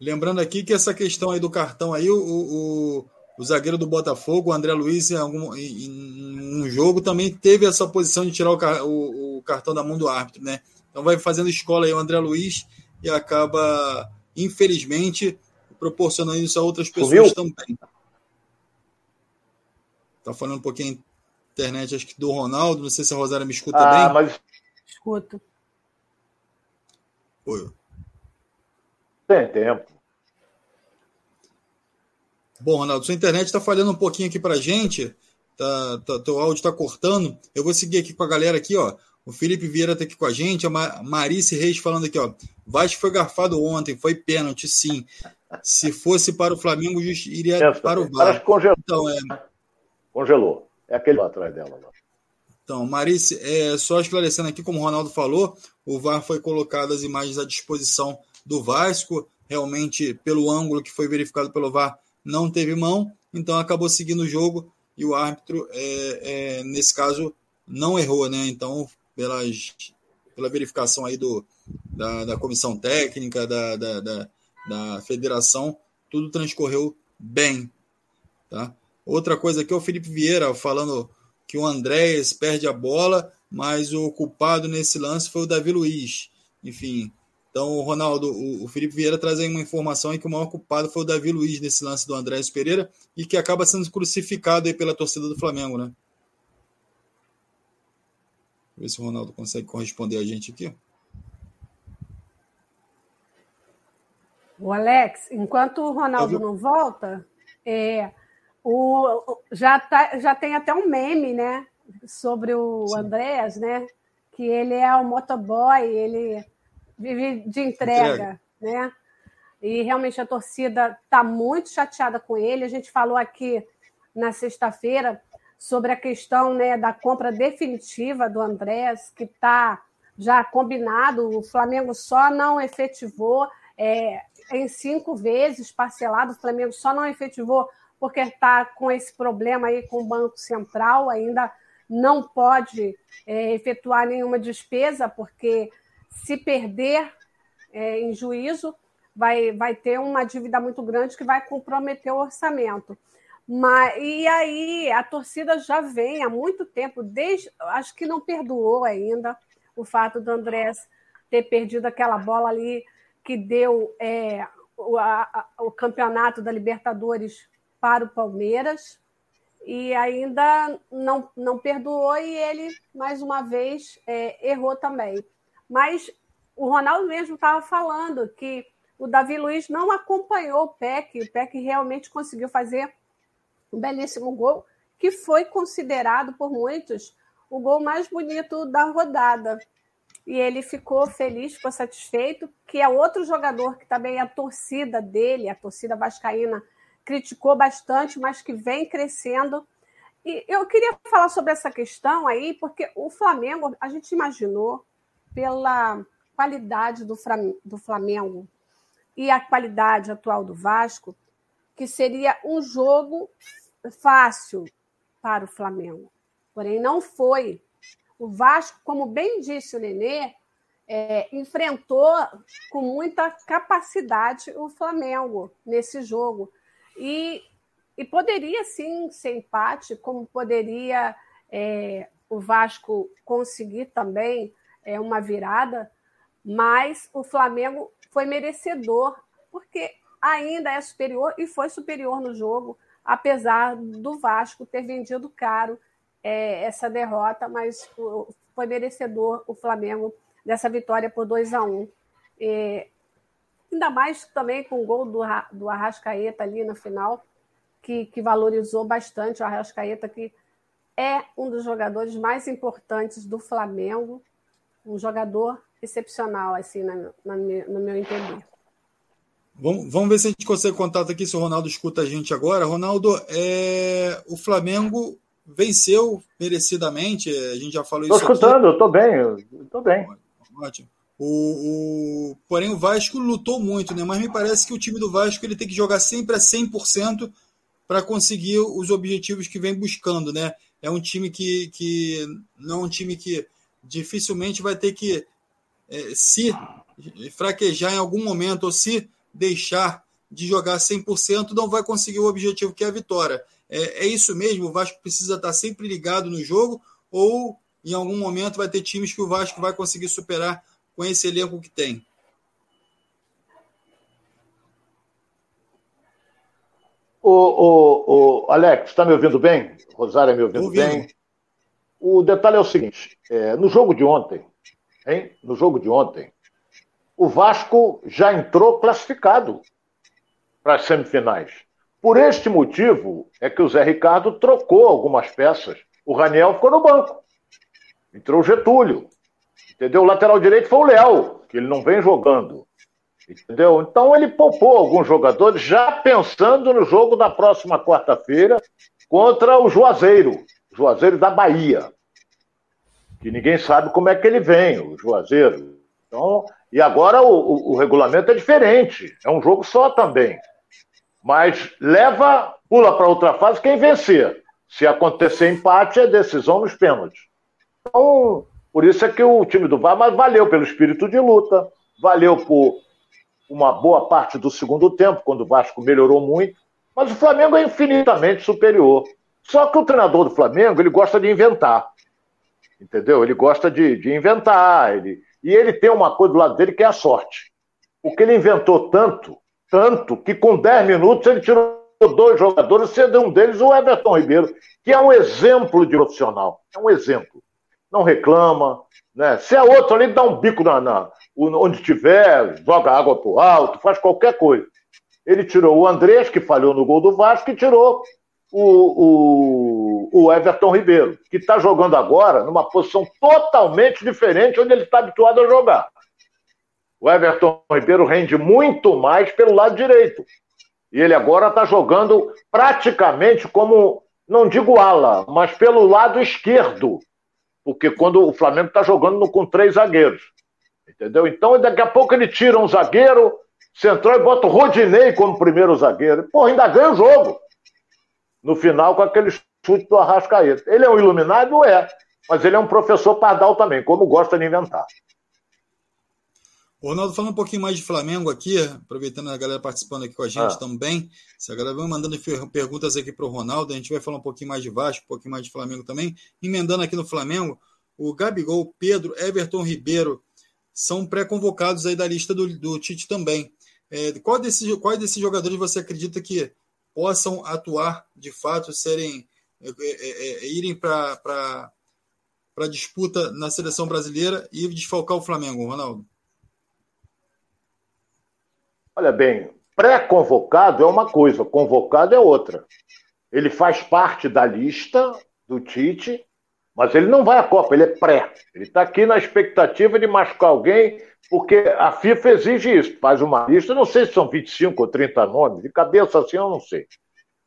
Lembrando aqui que essa questão aí do cartão aí, o, o, o zagueiro do Botafogo, o André Luiz, em, algum, em, um jogo, também teve essa posição de tirar o, o, o, cartão da mão do árbitro, né? Então vai fazendo escola aí o André Luiz e acaba, infelizmente, proporcionando isso a outras pessoas também. Tá falando um pouquinho internet, acho que do Ronaldo, não sei se a Rosária me escuta ah, bem. Mas... Escuto. Oi. Tem tempo. Bom, Ronaldo, sua internet está falhando um pouquinho aqui para gente. Tá, tá, teu áudio está cortando. Eu vou seguir aqui com a galera aqui, ó. O Felipe Vieira está aqui com a gente. A Marice Reis falando aqui, ó. Vasco foi garfado ontem, foi pênalti, sim. Se fosse para o Flamengo, iria para o VAR. Congelou. Então, é... Congelou. É aquele lá atrás dela. Lá. Então, Marice, é, só esclarecendo aqui, como o Ronaldo falou, o VAR foi colocado as imagens à disposição do Vasco. Realmente, pelo ângulo que foi verificado pelo VAR, não teve mão, então acabou seguindo o jogo e o árbitro, é, é, nesse caso, não errou, né? Então, pelas, pela verificação aí do, da, da comissão técnica, da, da, da, da federação, tudo transcorreu bem. Tá? Outra coisa aqui é o Felipe Vieira falando que o Andréas perde a bola, mas o culpado nesse lance foi o Davi Luiz. Enfim, então, Ronaldo, o, Felipe Vieira traz aí uma informação em que o maior culpado foi o Davi Luiz nesse lance do Andrés Pereira e que acaba sendo crucificado aí pela torcida do Flamengo, né? Ver se o Ronaldo consegue corresponder a gente aqui. O Alex, enquanto o Ronaldo não volta, é, o, já, tá, já tem até um meme, né? Sobre o Sim. Andrés, né? Que ele é o motoboy, ele vive de entrega, entrega, né? E realmente a torcida está muito chateada com ele. A gente falou aqui na sexta-feira sobre a questão né, da compra definitiva do Andrés, que está já combinado, o Flamengo só não efetivou é, em cinco vezes parcelado, o Flamengo só não efetivou porque está com esse problema aí com o Banco Central, ainda não pode é, efetuar nenhuma despesa, porque se perder é, em juízo, vai, vai ter uma dívida muito grande que vai comprometer o orçamento. Mas, e aí a torcida já vem há muito tempo, desde acho que não perdoou ainda o fato do Andrés ter perdido aquela bola ali que deu é, o, a, o campeonato da Libertadores para o Palmeiras e ainda não, não perdoou e ele, mais uma vez, é, errou também. Mas o Ronaldo mesmo estava falando que o Davi Luiz não acompanhou o PEC, o PEC realmente conseguiu fazer um belíssimo gol, que foi considerado por muitos o gol mais bonito da rodada. E ele ficou feliz, ficou satisfeito, que é outro jogador que também a torcida dele, a torcida vascaína, criticou bastante, mas que vem crescendo. E eu queria falar sobre essa questão aí, porque o Flamengo, a gente imaginou, pela qualidade do Flamengo e a qualidade atual do Vasco, que seria um jogo fácil para o Flamengo. Porém, não foi. O Vasco, como bem disse o Nenê, é, enfrentou com muita capacidade o Flamengo nesse jogo. E, e poderia sim ser empate, como poderia é, o Vasco conseguir também é, uma virada, mas o Flamengo foi merecedor, porque ainda é superior e foi superior no jogo, apesar do Vasco ter vendido caro é, essa derrota, mas foi merecedor o Flamengo dessa vitória por 2 a 1 um. Ainda mais também com o gol do, do Arrascaeta ali no final, que, que valorizou bastante o Arrascaeta, que é um dos jogadores mais importantes do Flamengo, um jogador excepcional, assim, na, na, no meu entender. Vamos, vamos ver se a gente consegue contato aqui, se o Ronaldo escuta a gente agora. Ronaldo, é, o Flamengo venceu merecidamente, a gente já falou tô isso. Estou escutando, estou bem, estou bem. Ótimo. O, o, porém, o Vasco lutou muito, né? Mas me parece que o time do Vasco ele tem que jogar sempre a 100% para conseguir os objetivos que vem buscando, né? É um time que, que não é um time que dificilmente vai ter que é, se fraquejar em algum momento ou se deixar de jogar 100%, não vai conseguir o objetivo que é a vitória. É, é isso mesmo? O Vasco precisa estar sempre ligado no jogo ou em algum momento vai ter times que o Vasco vai conseguir superar com esse elenco que tem? O, o, o Alex, está me ouvindo bem? Rosário me ouvindo, ouvindo. bem? O detalhe é o seguinte: é, no jogo de ontem, hein? No jogo de ontem, o Vasco já entrou classificado para as semifinais. Por este motivo é que o Zé Ricardo trocou algumas peças. O Raniel ficou no banco. Entrou o Getúlio. Entendeu? O lateral direito foi o Léo, que ele não vem jogando. Entendeu? Então ele poupou alguns jogadores já pensando no jogo da próxima quarta-feira contra o Juazeiro, Juazeiro da Bahia. Que ninguém sabe como é que ele vem, o Juazeiro. Então, e agora o, o, o regulamento é diferente, é um jogo só também. Mas leva, pula para outra fase quem vencer. Se acontecer empate, é decisão nos pênaltis. Então, por isso é que o time do VAR, mas valeu pelo espírito de luta, valeu por uma boa parte do segundo tempo, quando o Vasco melhorou muito, mas o Flamengo é infinitamente superior. Só que o treinador do Flamengo, ele gosta de inventar. Entendeu? Ele gosta de, de inventar. Ele, e ele tem uma coisa do lado dele que é a sorte. Porque ele inventou tanto, tanto, que com 10 minutos ele tirou dois jogadores, sendo um deles o Everton Ribeiro, que é um exemplo de profissional. É um exemplo não reclama. Né? Se é outro ali, dá um bico na, na onde tiver, joga água para o alto, faz qualquer coisa. Ele tirou o Andrés, que falhou no gol do Vasco, e tirou o, o, o Everton Ribeiro, que está jogando agora numa posição totalmente diferente onde ele está habituado a jogar. O Everton Ribeiro rende muito mais pelo lado direito. E ele agora está jogando praticamente como, não digo ala, mas pelo lado esquerdo porque quando o Flamengo está jogando com três zagueiros. Entendeu? Então, daqui a pouco ele tira um zagueiro, central e bota o Rodinei como primeiro zagueiro. Pô, ainda ganha o jogo. No final, com aquele chute do Arrascaeta. Ele é um iluminado? É. Mas ele é um professor pardal também, como gosta de inventar. Ronaldo, falando um pouquinho mais de Flamengo aqui, aproveitando a galera participando aqui com a gente ah. também. Se a galera vai mandando perguntas aqui para o Ronaldo, a gente vai falar um pouquinho mais de Vasco, um pouquinho mais de Flamengo também. Emendando aqui no Flamengo, o Gabigol, Pedro, Everton Ribeiro são pré-convocados aí da lista do, do Tite também. É, qual desses, quais desses jogadores você acredita que possam atuar de fato, serem irem para a disputa na seleção brasileira e desfalcar o Flamengo, Ronaldo? Olha bem, pré-convocado é uma coisa, convocado é outra. Ele faz parte da lista do Tite, mas ele não vai à Copa, ele é pré. Ele está aqui na expectativa de machucar alguém, porque a FIFA exige isso. Faz uma lista, não sei se são 25 ou 30 nomes, de cabeça assim eu não sei.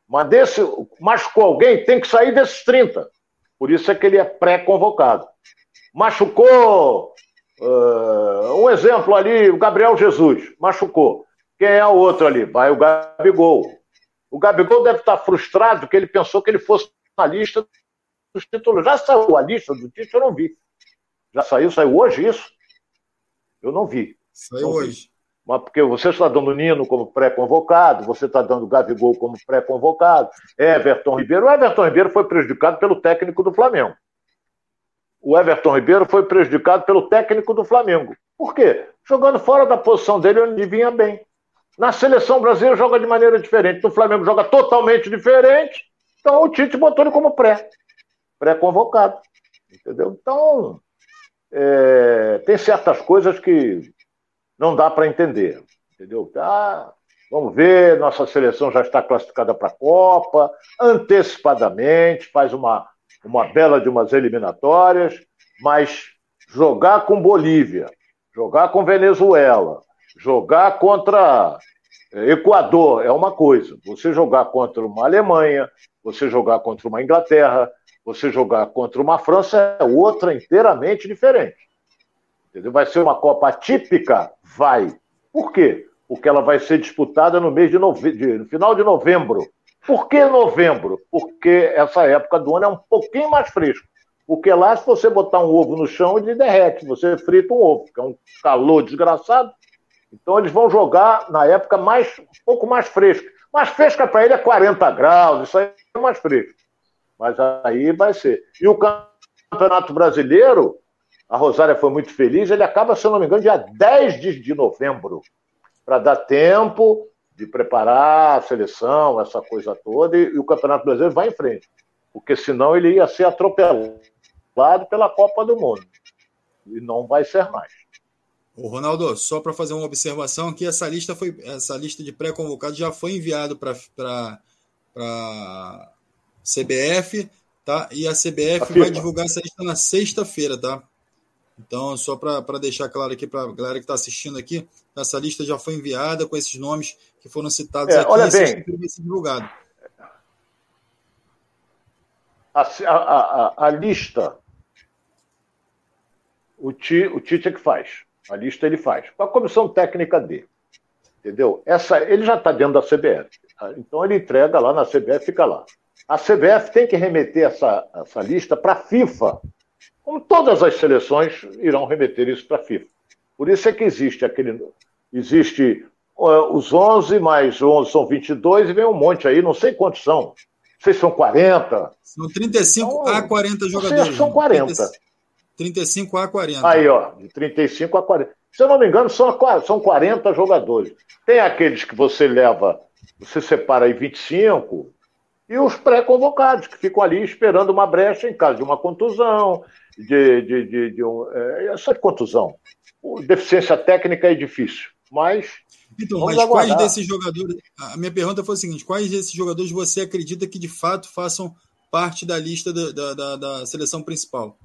Mas desse, machucou alguém, tem que sair desses 30. Por isso é que ele é pré-convocado. Machucou, uh, um exemplo ali, o Gabriel Jesus, machucou. Quem é o outro ali? Vai o Gabigol. O Gabigol deve estar frustrado porque ele pensou que ele fosse na lista dos títulos. Já saiu a lista do título, eu não vi. Já saiu, saiu hoje isso? Eu não vi. Saiu não hoje. Vi. Mas porque você está dando Nino como pré-convocado, você está dando Gabigol como pré-convocado, Everton Ribeiro. O Everton Ribeiro foi prejudicado pelo técnico do Flamengo. O Everton Ribeiro foi prejudicado pelo técnico do Flamengo. Por quê? Jogando fora da posição dele onde vinha bem. Na seleção brasileira joga de maneira diferente. No Flamengo joga totalmente diferente. Então o Tite botou ele como pré. Pré-convocado. Entendeu? Então, é, tem certas coisas que não dá para entender. Entendeu? Tá, vamos ver, nossa seleção já está classificada para a Copa, antecipadamente, faz uma, uma bela de umas eliminatórias, mas jogar com Bolívia, jogar com Venezuela, Jogar contra Equador é uma coisa, você jogar contra uma Alemanha, você jogar contra uma Inglaterra, você jogar contra uma França é outra inteiramente diferente. Entendeu? Vai ser uma Copa típica? Vai. Por quê? Porque ela vai ser disputada no mês de, nove... de... no final de novembro. Por que novembro? Porque essa época do ano é um pouquinho mais fresco. Porque lá, se você botar um ovo no chão, ele derrete. Você frita um ovo, que é um calor desgraçado. Então eles vão jogar na época mais um pouco mais fresca. Mais fresca para ele é 40 graus, isso aí é mais fresco. Mas aí vai ser. E o Campeonato Brasileiro, a Rosária foi muito feliz, ele acaba, se eu não me engano, dia 10 de, de novembro, para dar tempo de preparar a seleção, essa coisa toda, e, e o Campeonato Brasileiro vai em frente. Porque senão ele ia ser atropelado pela Copa do Mundo. E não vai ser mais. O Ronaldo, só para fazer uma observação que essa lista foi essa lista de pré-convocados já foi enviado para para CBF, tá? E a CBF vai divulgar essa lista na sexta-feira, tá? Então, só para deixar claro aqui para a galera que está assistindo aqui, essa lista já foi enviada com esses nomes que foram citados é, aqui. Olha bem, divulgado. A, a, a, a lista, o, ti, o Tite é que faz. A lista ele faz. Com a comissão técnica dele. Entendeu? Essa, ele já está dentro da CBF. Então ele entrega lá na CBF fica lá. A CBF tem que remeter essa, essa lista para a FIFA. Como todas as seleções irão remeter isso para a FIFA. Por isso é que existe aquele. Existe uh, os 11, mais 11 são 22, e vem um monte aí, não sei quantos são. Não sei se são 40. São 35 então, a 40 jogadores. São 40. 35 a 40. Aí, ó, de 35 a 40. Se eu não me engano, são, são 40 jogadores. Tem aqueles que você leva, você separa aí 25, e os pré-convocados, que ficam ali esperando uma brecha em caso de uma contusão, de, de, de, de um, é, essa contusão. Deficiência técnica é difícil, mas. Então, mas aguardar. quais desses jogadores. A minha pergunta foi a seguinte: quais desses jogadores você acredita que de fato façam parte da lista da, da, da, da seleção principal?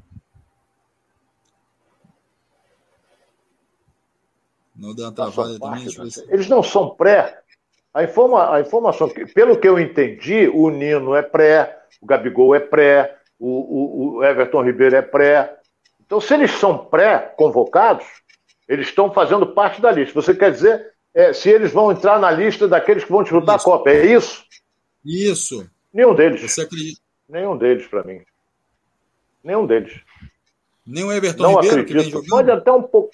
Não deu uma travada também. Eles não são pré. A, informa, a informação, pelo que eu entendi, o Nino é pré, o Gabigol é pré, o, o, o Everton Ribeiro é pré. Então, se eles são pré-convocados, eles estão fazendo parte da lista. Você quer dizer é, se eles vão entrar na lista daqueles que vão disputar isso. a Copa, é isso? Isso. Nenhum deles. Você acredita? Nenhum deles, para mim. Nenhum deles. Nem o Everton não Ribeiro, acredito. que? Pode até um pouco.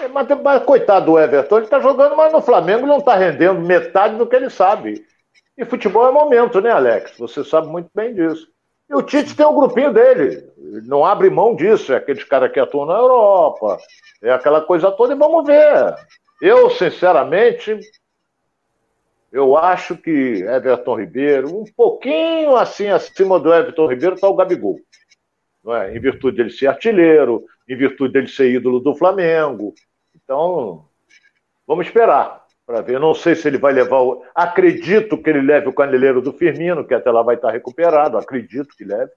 É, mas, mas coitado do Everton, ele está jogando, mas no Flamengo não está rendendo metade do que ele sabe. E futebol é momento, né, Alex? Você sabe muito bem disso. E o Tite tem o um grupinho dele, não abre mão disso, é aqueles caras que atuam na Europa, é aquela coisa toda, e vamos ver. Eu, sinceramente, eu acho que Everton Ribeiro, um pouquinho assim acima do Everton Ribeiro, está o Gabigol. Não é? Em virtude dele ser artilheiro, em virtude dele ser ídolo do Flamengo. Então, vamos esperar para ver. Não sei se ele vai levar. O... Acredito que ele leve o caneleiro do Firmino, que até lá vai estar recuperado. Acredito que leve.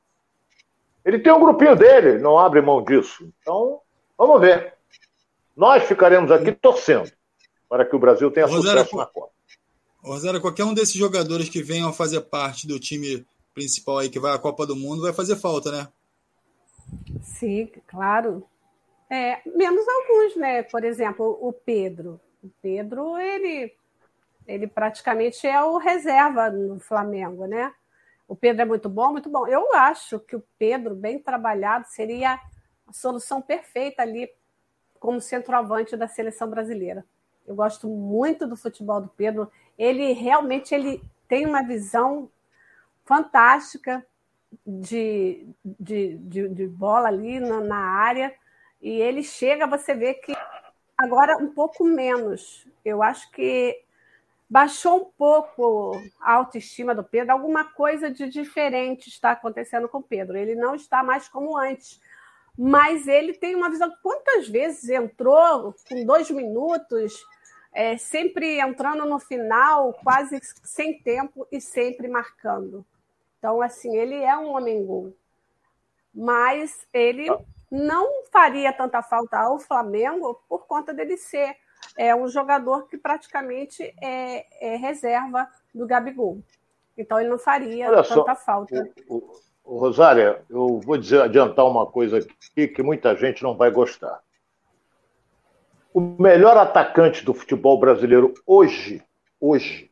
Ele tem um grupinho dele, não abre mão disso. Então, vamos ver. Nós ficaremos aqui torcendo para que o Brasil tenha Rosera, sucesso na Copa. Rosera, qualquer um desses jogadores que venham fazer parte do time principal aí que vai à Copa do Mundo vai fazer falta, né? Sim, claro. É, menos alguns, né? Por exemplo, o Pedro. O Pedro, ele, ele praticamente é o reserva no Flamengo, né? O Pedro é muito bom, muito bom. Eu acho que o Pedro, bem trabalhado, seria a solução perfeita ali como centroavante da seleção brasileira. Eu gosto muito do futebol do Pedro. Ele realmente ele tem uma visão fantástica de, de, de, de bola ali na, na área. E ele chega, você vê que agora um pouco menos. Eu acho que baixou um pouco a autoestima do Pedro, alguma coisa de diferente está acontecendo com o Pedro. Ele não está mais como antes. Mas ele tem uma visão. Quantas vezes entrou com dois minutos, é, sempre entrando no final, quase sem tempo e sempre marcando. Então, assim, ele é um homem gol. Mas ele não faria tanta falta ao Flamengo por conta dele ser é, um jogador que praticamente é, é reserva do Gabigol. Então ele não faria Olha tanta só, falta. O, o, Rosária, eu vou dizer, adiantar uma coisa aqui que muita gente não vai gostar. O melhor atacante do futebol brasileiro hoje, hoje,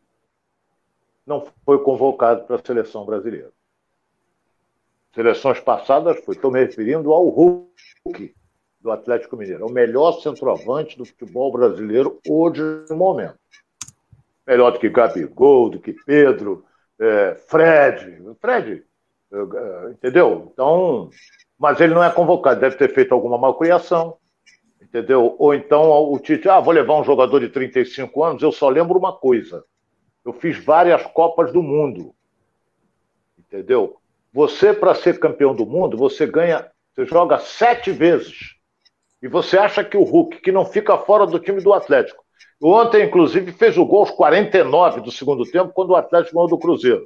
não foi convocado para a seleção brasileira seleções passadas foi. Estou me referindo ao Hulk do Atlético Mineiro. É o melhor centroavante do futebol brasileiro hoje no momento. Melhor do que Gabigol, do que Pedro, é, Fred. Fred, é, entendeu? Então, mas ele não é convocado, deve ter feito alguma malcriação, entendeu? Ou então o Tite, ah, vou levar um jogador de 35 anos, eu só lembro uma coisa. Eu fiz várias Copas do Mundo, entendeu? Você, para ser campeão do mundo, você ganha, você joga sete vezes. E você acha que o Hulk, que não fica fora do time do Atlético, ontem, inclusive, fez o gol aos 49 do segundo tempo, quando o Atlético ganhou do Cruzeiro.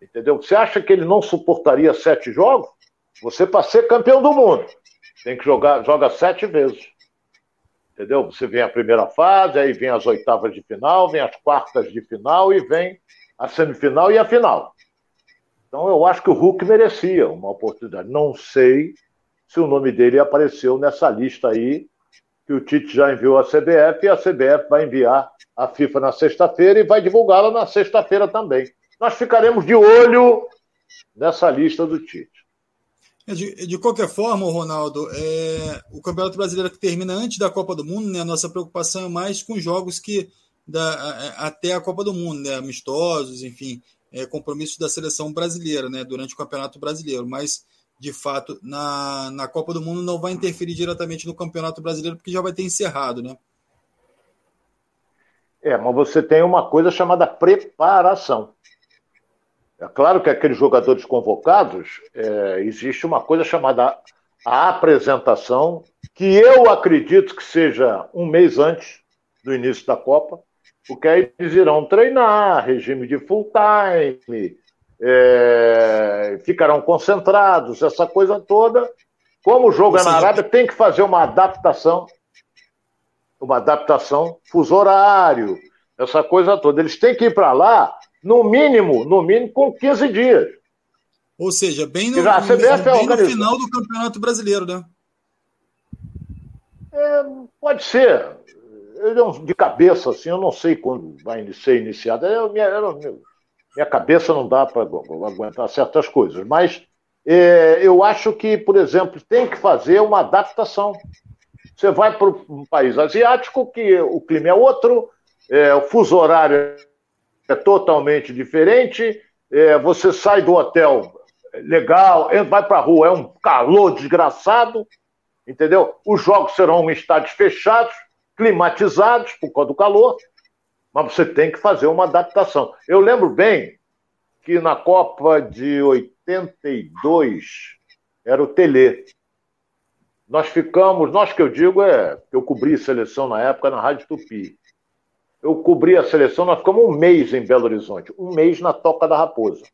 Entendeu? Você acha que ele não suportaria sete jogos? Você, para ser campeão do mundo, tem que jogar, joga sete vezes. Entendeu? Você vem a primeira fase, aí vem as oitavas de final, vem as quartas de final e vem a semifinal e a final. Então eu acho que o Hulk merecia uma oportunidade. Não sei se o nome dele apareceu nessa lista aí que o Tite já enviou à CBF e a CBF vai enviar à FIFA na sexta-feira e vai divulgá-la na sexta-feira também. Nós ficaremos de olho nessa lista do Tite. É, de, de qualquer forma, Ronaldo, é, o Campeonato Brasileiro que termina antes da Copa do Mundo, né, a nossa preocupação é mais com jogos que da, até a Copa do Mundo, né, amistosos, enfim é, da seleção brasileira, né, durante o Campeonato Brasileiro, mas de fato na, na Copa do Mundo não vai interferir diretamente no Campeonato Brasileiro porque já vai ter encerrado, né? É, mas você tem uma coisa chamada preparação. É claro que aqueles jogadores convocados, é, existe uma coisa chamada a apresentação, que eu acredito que seja um mês antes do início da Copa, porque aí eles irão treinar, regime de full time, é, ficarão concentrados, essa coisa toda. Como o jogo é na Arábia, tem que fazer uma adaptação, uma adaptação fuso horário, essa coisa toda. Eles têm que ir para lá, no mínimo, no mínimo, com 15 dias. Ou seja, bem no, é bem no final do Campeonato Brasileiro, né? É, pode ser de cabeça, assim, eu não sei quando vai ser iniciada. Eu, minha, eu, minha cabeça não dá para aguentar certas coisas, mas é, eu acho que, por exemplo, tem que fazer uma adaptação. Você vai para um país asiático que o clima é outro, é, o fuso horário é totalmente diferente, é, você sai do hotel legal, vai para a rua, é um calor desgraçado, entendeu? Os jogos serão em estádios fechados, climatizados por causa do calor, mas você tem que fazer uma adaptação. Eu lembro bem que na Copa de 82 era o Tele. Nós ficamos, nós que eu digo é, eu cobri seleção na época na Rádio Tupi. Eu cobri a seleção, nós ficamos um mês em Belo Horizonte, um mês na Toca da Raposa.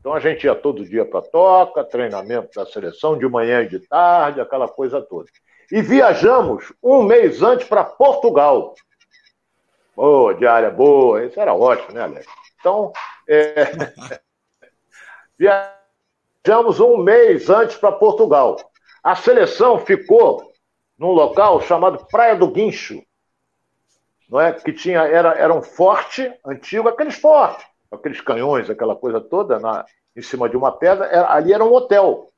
Então a gente ia todo dia para a toca, treinamento da seleção de manhã e de tarde, aquela coisa toda. E viajamos um mês antes para Portugal. Boa, diária boa, isso era ótimo, né, Alex? Então, é... viajamos um mês antes para Portugal. A seleção ficou num local chamado Praia do Guincho, não é? que tinha, era, era um forte antigo, aqueles fortes aqueles canhões, aquela coisa toda, na, em cima de uma pedra, era, ali era um hotel.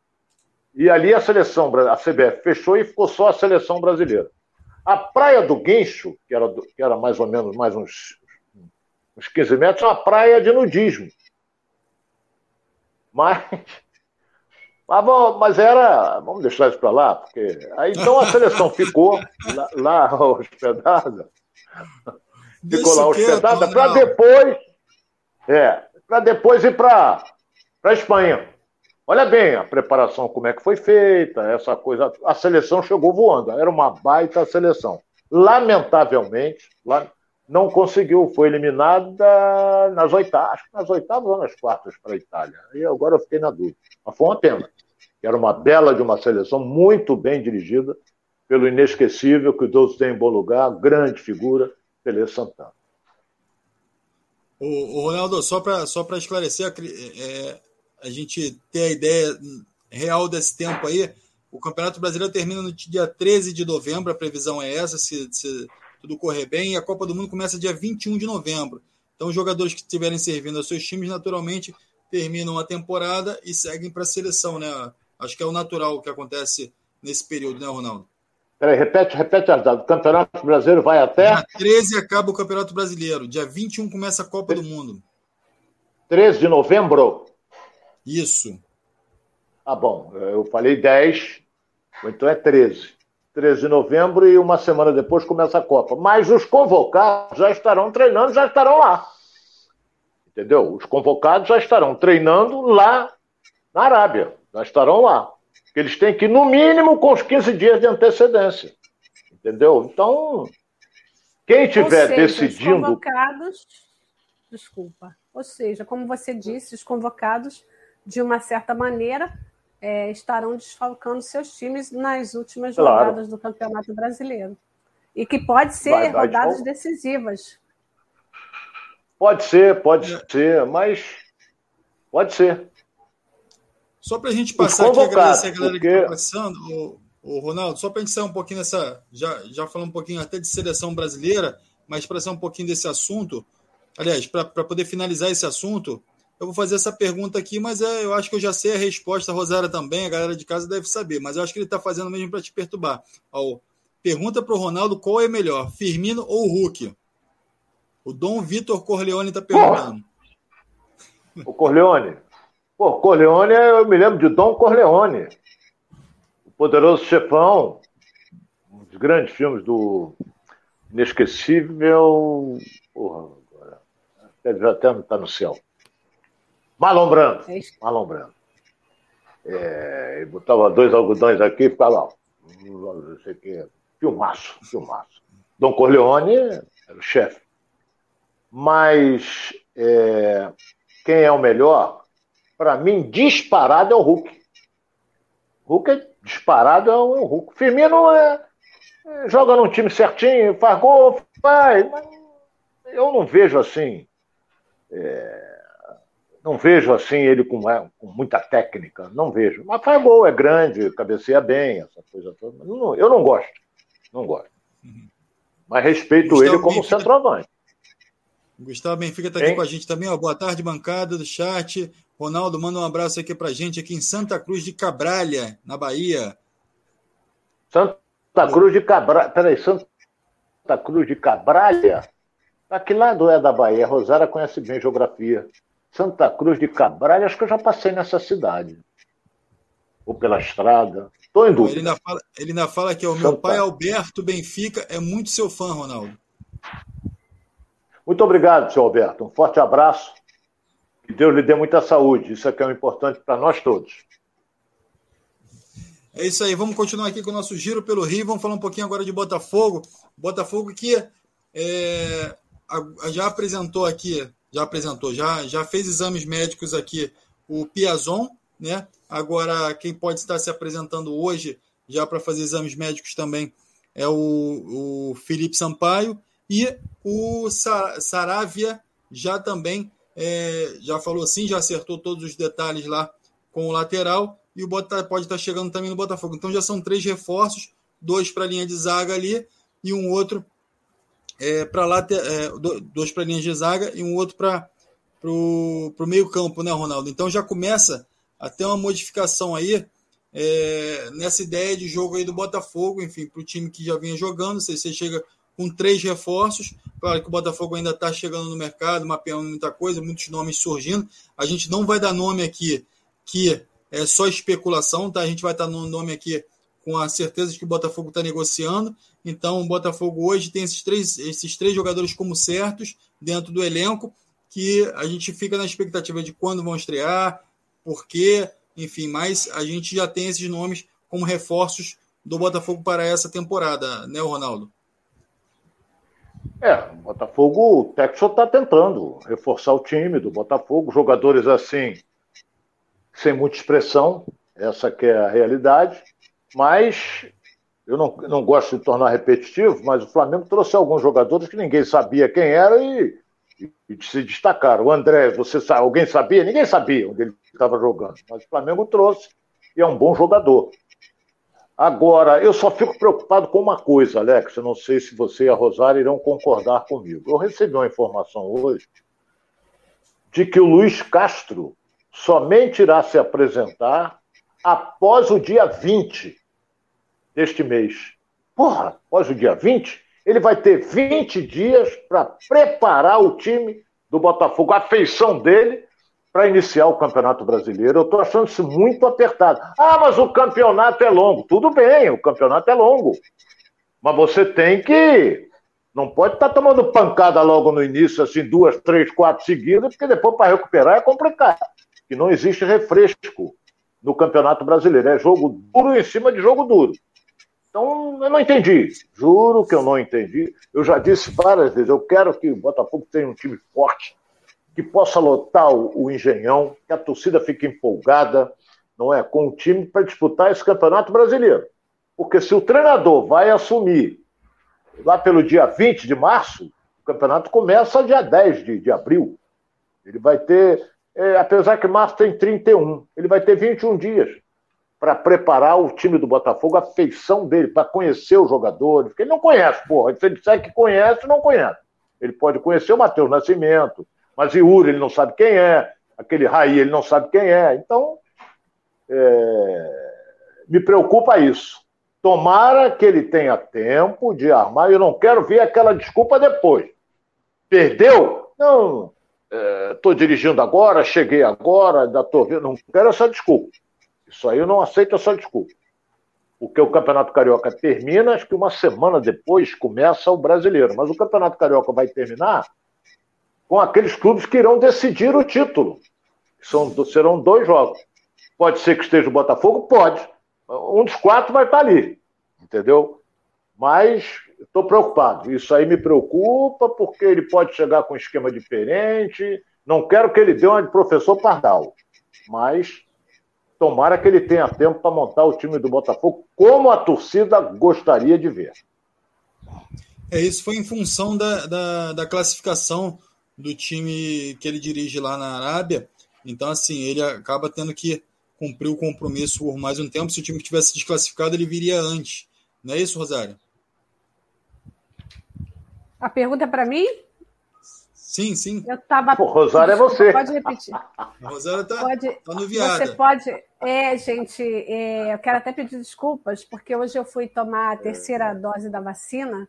E ali a seleção, a CBF fechou e ficou só a seleção brasileira. A praia do Guincho, que era, que era mais ou menos mais uns, uns 15 metros, é uma praia de nudismo. Mas, mas, mas era. Vamos deixar isso para lá, porque. Aí, então a seleção ficou lá, lá hospedada. Ficou lá hospedada para depois é, para depois ir para a Espanha. Olha bem a preparação, como é que foi feita, essa coisa. A seleção chegou voando, era uma baita seleção. Lamentavelmente, não conseguiu, foi eliminada nas oitavas, nas oitavas ou nas quartas para a Itália. E agora eu fiquei na dúvida. Mas foi uma pena. Era uma bela de uma seleção, muito bem dirigida pelo inesquecível, que Deus tem em bom lugar, grande figura, Pelé Santana. O, o Ronaldo, só para só esclarecer, é, a gente ter a ideia real desse tempo aí, o Campeonato Brasileiro termina no dia 13 de novembro, a previsão é essa, se, se tudo correr bem, e a Copa do Mundo começa dia 21 de novembro. Então, os jogadores que estiverem servindo aos seus times, naturalmente, terminam a temporada e seguem para a seleção, né? Acho que é o natural que acontece nesse período, né, Ronaldo? Peraí, repete, repete as datas. O Campeonato Brasileiro vai até. Dia 13 acaba o Campeonato Brasileiro. Dia 21 começa a Copa do Mundo. 13 de novembro? Isso. Ah, bom. Eu falei 10, então é 13. 13 de novembro e uma semana depois começa a Copa. Mas os convocados já estarão treinando, já estarão lá. Entendeu? Os convocados já estarão treinando lá na Arábia. Já estarão lá eles têm que, no mínimo, com os 15 dias de antecedência. Entendeu? Então, quem estiver decidindo. Os convocados, desculpa. Ou seja, como você disse, os convocados, de uma certa maneira, é, estarão desfalcando seus times nas últimas claro. rodadas do Campeonato Brasileiro. E que pode ser vai, vai rodadas de decisivas. Pode ser, pode ser, mas pode ser. Só para a gente passar aqui e agradecer a galera porque... que está passando, o, o, Ronaldo, só para a gente sair um pouquinho dessa. Já, já falando um pouquinho até de seleção brasileira, mas para sair um pouquinho desse assunto, aliás, para poder finalizar esse assunto, eu vou fazer essa pergunta aqui, mas é, eu acho que eu já sei a resposta, a Rosária também, a galera de casa deve saber, mas eu acho que ele está fazendo mesmo para te perturbar. Ó, pergunta para o Ronaldo qual é melhor, Firmino ou Hulk? O Dom Vitor Corleone está perguntando. O Corleone, Pô, Corleone, eu me lembro de Dom Corleone, o poderoso chefão, um dos grandes filmes do inesquecível. Porra, agora. Até não está no céu. Marlon Brando. É Marlon Brando. É, botava dois algodões aqui e ficava. Não sei o que. Filmaço, filmaço. Dom Corleone era o chefe. Mas é, quem é o melhor? para mim, disparado é o Hulk. Hulk é disparado é o, é o Hulk. Firmino é, é, joga num time certinho, faz gol, faz, mas eu não vejo assim. É, não vejo assim ele com, é, com, muita técnica, não vejo. Mas faz gol, é grande, cabeceia bem, essa coisa toda. Não, eu não gosto, não gosto. Uhum. Mas respeito Gustavo ele como Benfica. centroavante. Gustavo Benfica está aqui com a gente também. Ó. Boa tarde, bancada do chat. Ronaldo, manda um abraço aqui pra gente, aqui em Santa Cruz de Cabralha, na Bahia. Santa Cruz de Cabralha. Peraí, Santa Cruz de Cabralha? Tá que lado é da Bahia? Rosara conhece bem geografia. Santa Cruz de Cabralha, acho que eu já passei nessa cidade. Ou pela estrada. Estou em dúvida. Ele ainda fala, ele ainda fala que é o meu pai Alberto Benfica é muito seu fã, Ronaldo. Muito obrigado, senhor Alberto. Um forte abraço. Que Deus lhe dê muita saúde. Isso é que é o importante para nós todos. É isso aí. Vamos continuar aqui com o nosso giro pelo Rio. Vamos falar um pouquinho agora de Botafogo. Botafogo que é, já apresentou aqui, já apresentou, já, já fez exames médicos aqui o Piazon, né? Agora, quem pode estar se apresentando hoje, já para fazer exames médicos também, é o, o Felipe Sampaio e o Saravia já também é, já falou sim, já acertou todos os detalhes lá com o lateral e o pode estar chegando também no Botafogo. Então já são três reforços, dois para a linha de zaga ali e um outro é, para lá, é, dois para linha de zaga e um outro para o meio campo, né, Ronaldo? Então já começa a ter uma modificação aí é, nessa ideia de jogo aí do Botafogo, enfim, para o time que já vinha jogando, se você chega com três reforços. Claro que o Botafogo ainda está chegando no mercado, mapeando muita coisa, muitos nomes surgindo. A gente não vai dar nome aqui que é só especulação, tá? A gente vai estar no nome aqui com a certeza de que o Botafogo está negociando. Então, o Botafogo hoje tem esses três, esses três jogadores como certos dentro do elenco, que a gente fica na expectativa de quando vão estrear, por quê, enfim, mas a gente já tem esses nomes como reforços do Botafogo para essa temporada, né, Ronaldo? É, o Botafogo, o Texo está tentando reforçar o time do Botafogo, jogadores assim, sem muita expressão, essa que é a realidade, mas eu não, não gosto de tornar repetitivo, mas o Flamengo trouxe alguns jogadores que ninguém sabia quem era e, e, e se destacaram. O André, você sabe, alguém sabia? Ninguém sabia onde ele estava jogando, mas o Flamengo trouxe e é um bom jogador. Agora, eu só fico preocupado com uma coisa, Alex. Eu não sei se você e a Rosário irão concordar comigo. Eu recebi uma informação hoje de que o Luiz Castro somente irá se apresentar após o dia 20 deste mês. Porra, após o dia 20, ele vai ter 20 dias para preparar o time do Botafogo, a feição dele, para iniciar o Campeonato Brasileiro. Eu estou achando isso muito apertado. Ah, mas o campeonato é longo. Tudo bem, o campeonato é longo. Mas você tem que. Não pode estar tá tomando pancada logo no início, assim, duas, três, quatro seguidas, porque depois para recuperar é complicado. Que não existe refresco no Campeonato Brasileiro. É jogo duro em cima de jogo duro. Então, eu não entendi. Juro que eu não entendi. Eu já disse várias vezes, eu quero que o Botafogo tenha um time forte, que possa lotar o, Engenhão, que a torcida fique empolgada, não é, com o time para disputar esse Campeonato Brasileiro. Porque se o treinador vai assumir lá pelo dia 20 de março, o campeonato começa dia 10 de, de abril. Ele vai ter, é, apesar que março tem 31, ele vai ter 21 dias para preparar o time do Botafogo, a feição dele, para conhecer os jogadores, porque ele não conhece, porra. Se ele disser que conhece, não conhece. Ele pode conhecer o Matheus Nascimento, mas Yuri ele não sabe quem é, aquele Raí ele não sabe quem é. Então, é... me preocupa isso. Tomara que ele tenha tempo de armar, eu não quero ver aquela desculpa depois. Perdeu? Não, estou é, dirigindo agora, cheguei agora, ainda estou vendo. Não quero essa desculpa. Isso aí eu não aceito essa desculpa. Porque o Campeonato Carioca termina, acho que uma semana depois começa o brasileiro. Mas o Campeonato Carioca vai terminar com aqueles clubes que irão decidir o título. São, serão dois jogos. Pode ser que esteja o Botafogo? Pode. Um dos quatro vai estar ali. Entendeu? Mas estou preocupado. Isso aí me preocupa, porque ele pode chegar com um esquema diferente. Não quero que ele dê uma de professor Pardal. Mas tomara que ele tenha tempo para montar o time do Botafogo como a torcida gostaria de ver. É, isso foi em função da, da, da classificação do time que ele dirige lá na Arábia. Então, assim, ele acaba tendo que cumprir o compromisso por mais um tempo. Se o time tivesse desclassificado, ele viria antes. Não é isso, Rosário? A pergunta é para mim? Sim, sim. Eu tava. Pô, Rosário é você. Pode repetir. Rosário tá, pode, tá no viada. Você pode. É, gente, é, eu quero até pedir desculpas, porque hoje eu fui tomar a terceira dose da vacina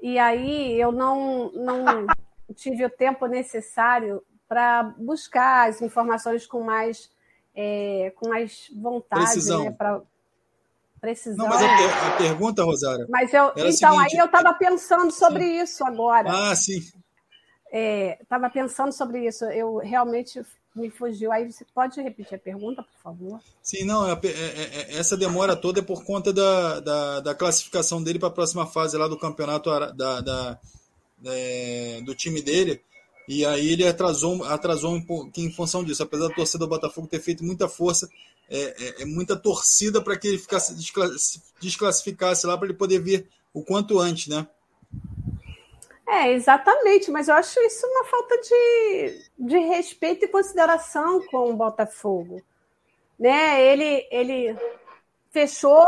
e aí eu não, não tive o tempo necessário para buscar as informações com mais, é, com mais vontade, Precisão. né? Pra, precisão. Não, mas a, a pergunta, Rosário. Mas eu, então, seguinte, aí eu estava pensando sobre sim. isso agora. Ah, sim. Estava é, pensando sobre isso. Eu realmente me fugiu. Aí você pode repetir a pergunta, por favor? Sim, não. É, é, essa demora toda é por conta da, da, da classificação dele para a próxima fase lá do campeonato da, da é, do time dele. E aí ele atrasou, atrasou pouco em função disso. Apesar da torcida do Botafogo ter feito muita força, é, é muita torcida para que ele ficasse desclassificasse lá para ele poder vir o quanto antes, né? É, exatamente, mas eu acho isso uma falta de, de respeito e consideração com o Botafogo. Né? Ele, ele fechou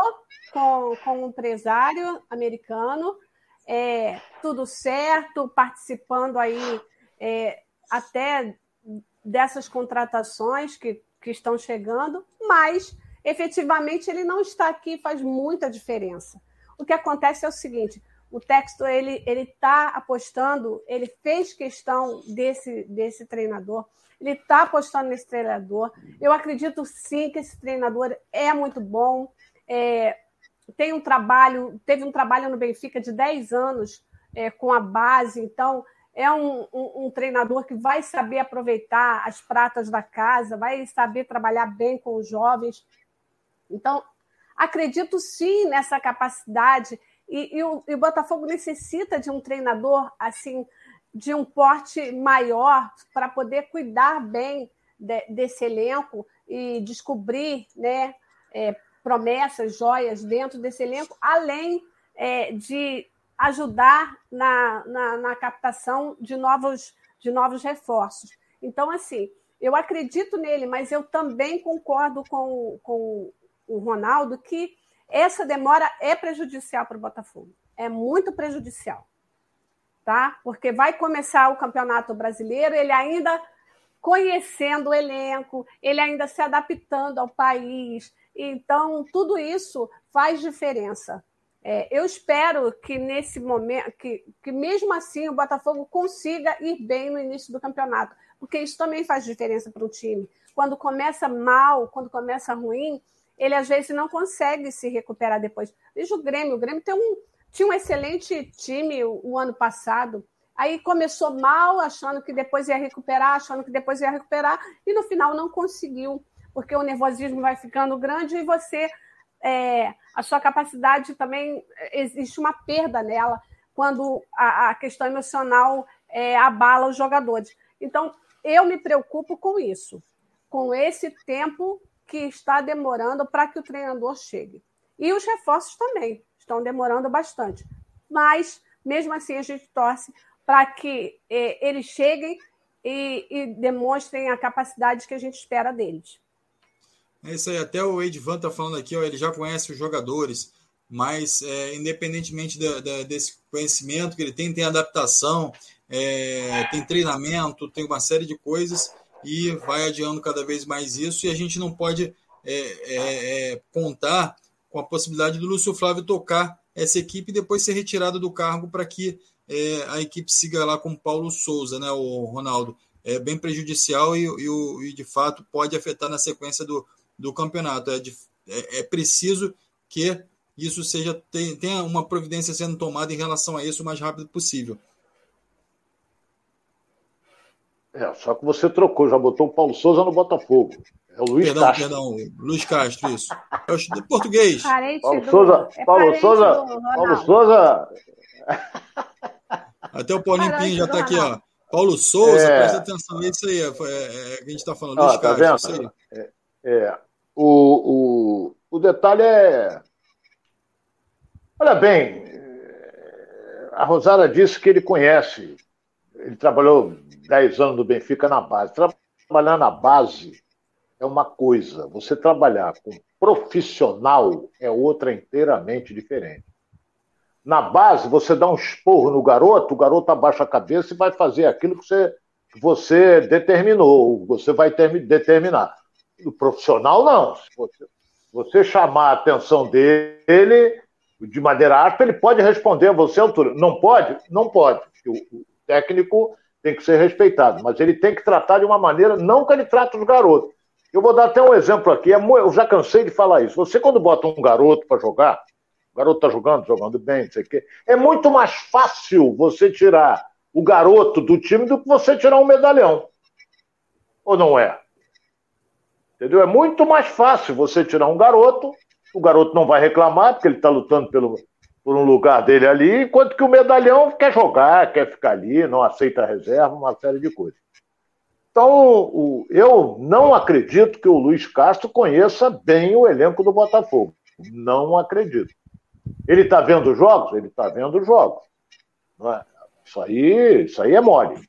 com, com um empresário americano, é, tudo certo, participando aí é, até dessas contratações que, que estão chegando, mas efetivamente ele não está aqui, faz muita diferença. O que acontece é o seguinte: o texto ele ele está apostando, ele fez questão desse desse treinador, ele está apostando nesse treinador. Eu acredito sim que esse treinador é muito bom. É, tem um trabalho, teve um trabalho no Benfica de 10 anos é, com a base, então é um, um, um, treinador que vai saber aproveitar as pratas da casa, vai saber trabalhar bem com os jovens. Então, acredito sim nessa capacidade e, e, o, e, o, Botafogo necessita de um treinador assim de um porte maior para poder cuidar bem de, desse elenco e descobrir né, é, promessas, joias dentro desse elenco, além é, de ajudar na, na, na, captação de novos, de novos reforços. Então, assim, eu acredito nele, mas eu também concordo com, com o Ronaldo que essa demora é prejudicial para o Botafogo. É muito prejudicial. Tá? Porque vai começar o Campeonato Brasileiro, ele ainda conhecendo o elenco, ele ainda se adaptando ao país. Então, tudo isso faz diferença. É, eu espero que nesse momento, que, que mesmo assim o Botafogo consiga ir bem no início do campeonato, porque isso também faz diferença para o time. Quando começa mal, quando começa ruim, ele às vezes não consegue se recuperar depois. Veja o Grêmio, o Grêmio tem um, tinha um excelente time o, o, ano passado, aí começou mal, achando que depois ia recuperar, achando que depois ia recuperar, e no final não conseguiu, porque o nervosismo vai ficando grande e você, é, a sua capacidade também, existe uma perda nela, quando a, a questão emocional é, abala os jogadores. Então, eu me preocupo com isso, com esse tempo que está demorando para que o treinador chegue. E os reforços também estão demorando bastante. Mas, mesmo assim, a gente torce para que eh, eles cheguem e, e, demonstrem a capacidade que a gente espera deles. É isso aí. Até o Edvan está falando aqui, ó, ele já conhece os jogadores, mas é, independentemente da, da, desse conhecimento que ele tem, tem adaptação, é, tem treinamento, tem uma série de coisas e vai adiando cada vez mais isso, e a gente não pode é, é, é, contar com a possibilidade do Lúcio Flávio tocar essa equipe e depois ser retirado do cargo para que é, a equipe siga lá com Paulo Souza, né, o Ronaldo. É bem prejudicial e, e, e de fato pode afetar na sequência do, do campeonato. É, de, é, é preciso que isso seja tenha uma providência sendo tomada em relação a isso o mais rápido possível. É, só que você trocou, já botou o Paulo Souza no Botafogo. É o Luiz perdão, Castro. Perdão, Luiz Castro, isso. É o português. Parente Paulo do... Souza. É Paulo Souza. Paulo Souza. Até o Paulinho Pinho já está aqui, ó. Paulo Souza, é... presta atenção, é isso aí, é, é, é, que a gente está falando. Luiz ah, tá Castro, vendo? É, é, o, o, o detalhe é. Olha bem, a Rosara disse que ele conhece. Ele trabalhou 10 anos no Benfica na base. Trabalhar na base é uma coisa, você trabalhar com profissional é outra inteiramente diferente. na base, você dá um esporro no garoto, o garoto abaixa a cabeça e vai fazer aquilo que você, que você determinou, você vai ter, determinar. O profissional, não. Se você, você chamar a atenção dele de maneira aspa, ele pode responder a você à altura. Não pode? Não pode. O, o técnico tem que ser respeitado, mas ele tem que tratar de uma maneira, não que ele trate os garotos. Eu vou dar até um exemplo aqui, é eu já cansei de falar isso. Você, quando bota um garoto para jogar, o garoto está jogando, jogando bem, não sei o quê, é muito mais fácil você tirar o garoto do time do que você tirar um medalhão. Ou não é? Entendeu? É muito mais fácil você tirar um garoto, o garoto não vai reclamar, porque ele está lutando pelo, por um lugar dele ali, enquanto que o medalhão quer jogar, quer ficar ali, não aceita reserva, uma série de coisas. Então, eu não acredito que o Luiz Castro conheça bem o elenco do Botafogo. Não acredito. Ele está vendo jogos? Ele está vendo jogos. É? Isso, aí, isso aí é mole.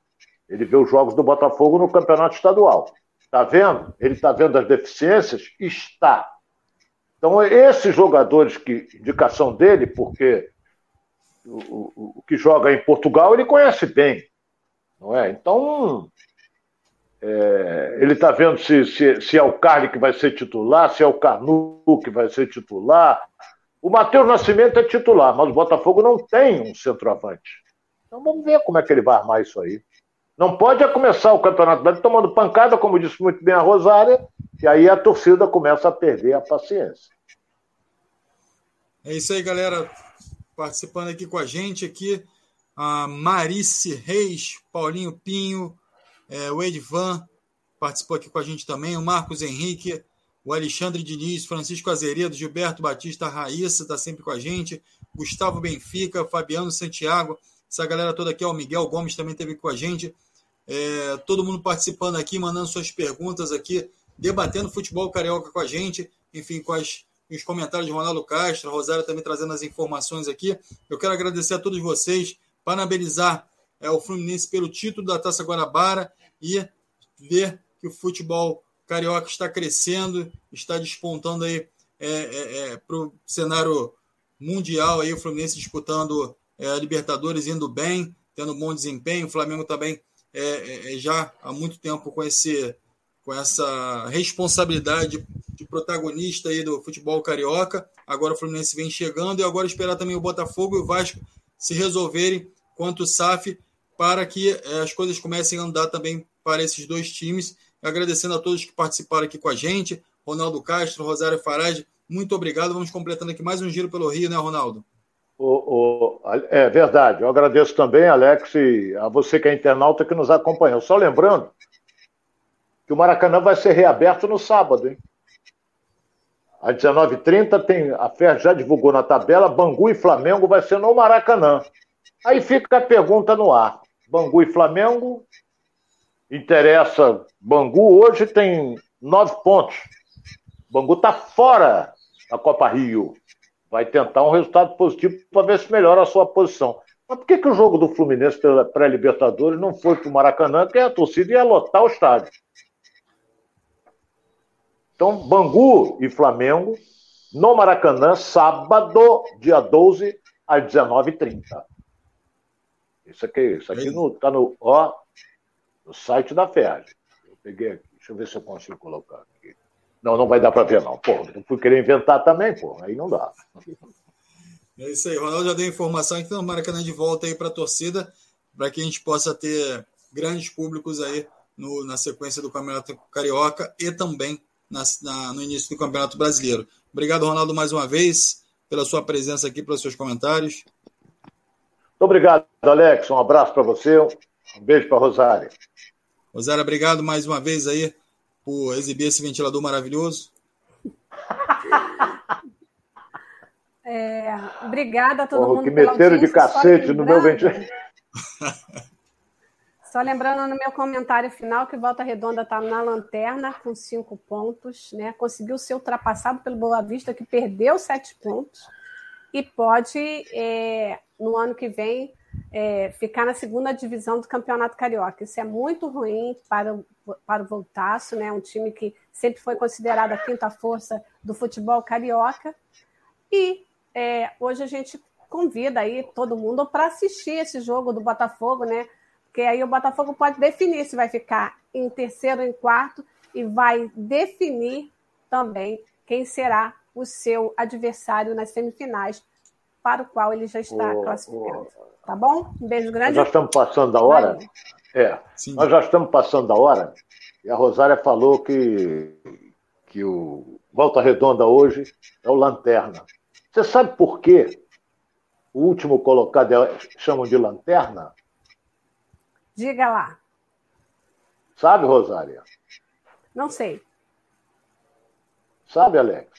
Ele vê os jogos do Botafogo no campeonato estadual. Está vendo? Ele está vendo as deficiências? Está. Então, esses jogadores que indicação dele, porque o, o, o que joga em Portugal ele conhece bem, não é? Então, é, ele está vendo se, se, se, é o Carly que vai ser titular, se é o Carnu que vai ser titular. O Matheus Nascimento é titular, mas o Botafogo não tem um centroavante. Então vamos ver como é que ele vai armar isso aí. Não pode é começar o Campeonato tomando pancada, como disse muito bem a Rosária, e aí a torcida começa a perder a paciência. É isso aí, galera. Participando aqui com a gente aqui, a Marice Reis, Paulinho Pinho, é, o Edvan participou aqui com a gente também, o Marcos Henrique, o Alexandre Diniz, Francisco Azeredo, Gilberto Batista, Raíssa está sempre com a gente, Gustavo Benfica, Fabiano Santiago, essa galera toda aqui, ó, o Miguel Gomes também esteve com a gente. É, todo mundo participando aqui, mandando suas perguntas aqui, debatendo futebol carioca com a gente, enfim, com as, os comentários de Ronaldo Castro, Rosário também trazendo as informações aqui. Eu quero agradecer a todos vocês, parabenizar é, o Fluminense pelo título da Taça Guanabara e ver que o futebol carioca está crescendo, está despontando aí é, é, é para o cenário mundial aí, o Fluminense disputando é, a Libertadores indo bem, tendo bom desempenho, o Flamengo também é, é, já há muito tempo com, esse, com essa responsabilidade de protagonista aí do futebol carioca. Agora o Fluminense vem chegando e agora esperar também o Botafogo e o Vasco se resolverem quanto o SAF para que é, as coisas comecem a andar também para esses dois times. Agradecendo a todos que participaram aqui com a gente, Ronaldo Castro, Rosário Farage, muito obrigado. Vamos completando aqui mais um giro pelo Rio, né, Ronaldo? O, o, é verdade. Eu agradeço também, Alex, e a você que é internauta que nos acompanhou. Só lembrando que o Maracanã vai ser reaberto no sábado, hein? Às 19h30 tem, a FER já divulgou na tabela, Bangu e Flamengo vai ser no Maracanã. Aí fica a pergunta no ar. Bangu e Flamengo, interessa. Bangu hoje tem nove pontos. Bangu está fora da Copa Rio vai tentar um resultado positivo para ver se melhora a sua posição. Mas por que, que o jogo do Fluminense pela pré-Libertadores não foi para o Maracanã, que a torcida ia lotar o estádio? Então, Bangu e Flamengo no Maracanã, sábado, dia 12, às 19h30. Isso aqui, isso aqui no, tá no, ó, no site da FERJ. Eu peguei aqui, deixa eu ver se eu consigo colocar aqui. Não, não vai dar para ver, não. Pô, eu fui querer inventar também, pô, aí não dá. É isso aí, Ronaldo já deu informação, então Maracanã de volta aí para a torcida, para que a gente possa ter grandes públicos aí no, na sequência do Campeonato Carioca e também na, na, no início do Campeonato Brasileiro. Obrigado, Ronaldo, mais uma vez, pela sua presença aqui, pelos seus comentários. Muito obrigado, Alex. Um abraço para você, um beijo para Rosário. Rosário, obrigado mais uma vez aí por exibir esse ventilador maravilhoso. É, obrigada a todo Porra, mundo. Que meteram de cacete no meu ventilador. Só lembrando no meu comentário final que Volta Redonda está na lanterna com cinco pontos, né? Conseguiu ser ultrapassado pelo Boa Vista, que perdeu sete pontos, e pode, é, no ano que vem, é, ficar na segunda divisão do Campeonato Carioca. Isso é muito ruim para, para o Voltaço, né? um time que sempre foi considerado a quinta força do futebol carioca. E é, hoje a gente convida aí todo mundo para assistir esse jogo do Botafogo, né? Porque aí o Botafogo pode definir se vai ficar em terceiro ou em quarto e vai definir também quem será o seu adversário nas semifinais, para o qual ele já está classificado. Tá bom? Um beijo grande. Nós já estamos passando da hora. É, Sim. nós já estamos passando da hora. E a Rosária falou que, que o Volta Redonda hoje é o Lanterna. Você sabe por quê? O último colocado é, chamam de Lanterna? Diga lá. Sabe, Rosária? Não sei. Sabe, Alex?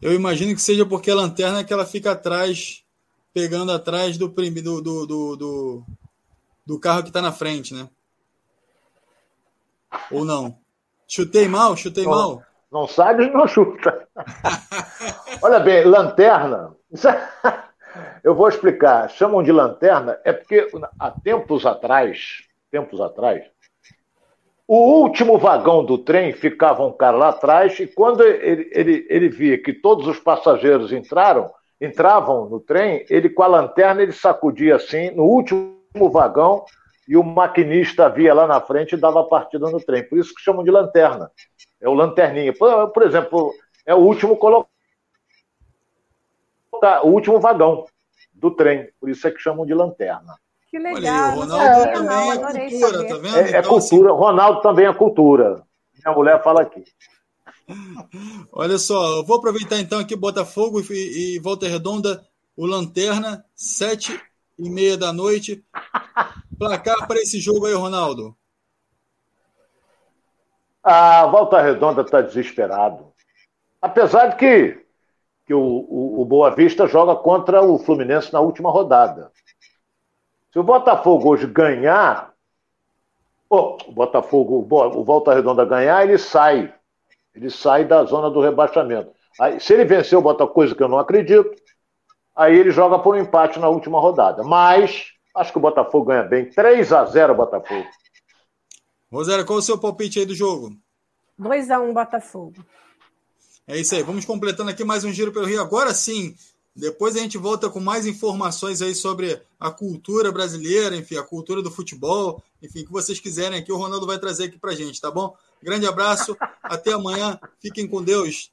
Eu imagino que seja porque a lanterna é que ela fica atrás, pegando atrás do, do, do, do, do, do carro que está na frente, né? Ou não? Chutei mal? Chutei não, mal? Não sabe, não chuta. Olha bem, lanterna. Eu vou explicar. Chamam de lanterna é porque há tempos atrás, tempos atrás, o último vagão do trem ficava um cara lá atrás e quando ele, ele, ele via que todos os passageiros entraram, entravam no trem, ele com a lanterna ele sacudia assim no último vagão e o maquinista via lá na frente e dava partida no trem. Por isso que chamam de lanterna. É o lanterninha. Por, exemplo, é o último colocado, o último vagão do trem. Por isso é que chamam de lanterna. Que legal. Olha, o Ronaldo é, também é cultura, tá vendo? É, é então, cultura. Assim... Ronaldo também é cultura. Minha mulher fala aqui. Olha só, eu vou aproveitar então aqui Botafogo e, e Volta Redonda, o Lanterna, sete e meia da noite. Placar para esse jogo aí, Ronaldo. A Volta Redonda está desesperado. Apesar de que, que o, o, o Boa Vista joga contra o Fluminense na última rodada. Se o Botafogo hoje ganhar, oh, o Botafogo, o Volta Redonda ganhar, ele sai. Ele sai da zona do rebaixamento. Aí, se ele vencer o Botafogo, coisa que eu não acredito, aí ele joga por um empate na última rodada. Mas acho que o Botafogo ganha bem. 3 a 0 Botafogo. Rosário, qual é o seu palpite aí do jogo? 2 a 1 Botafogo. É isso aí. Vamos completando aqui mais um giro pelo Rio. Agora sim, depois a gente volta com mais informações aí sobre a cultura brasileira, enfim, a cultura do futebol, enfim, que vocês quiserem aqui, o Ronaldo vai trazer aqui pra gente, tá bom? Grande abraço, até amanhã, fiquem com Deus.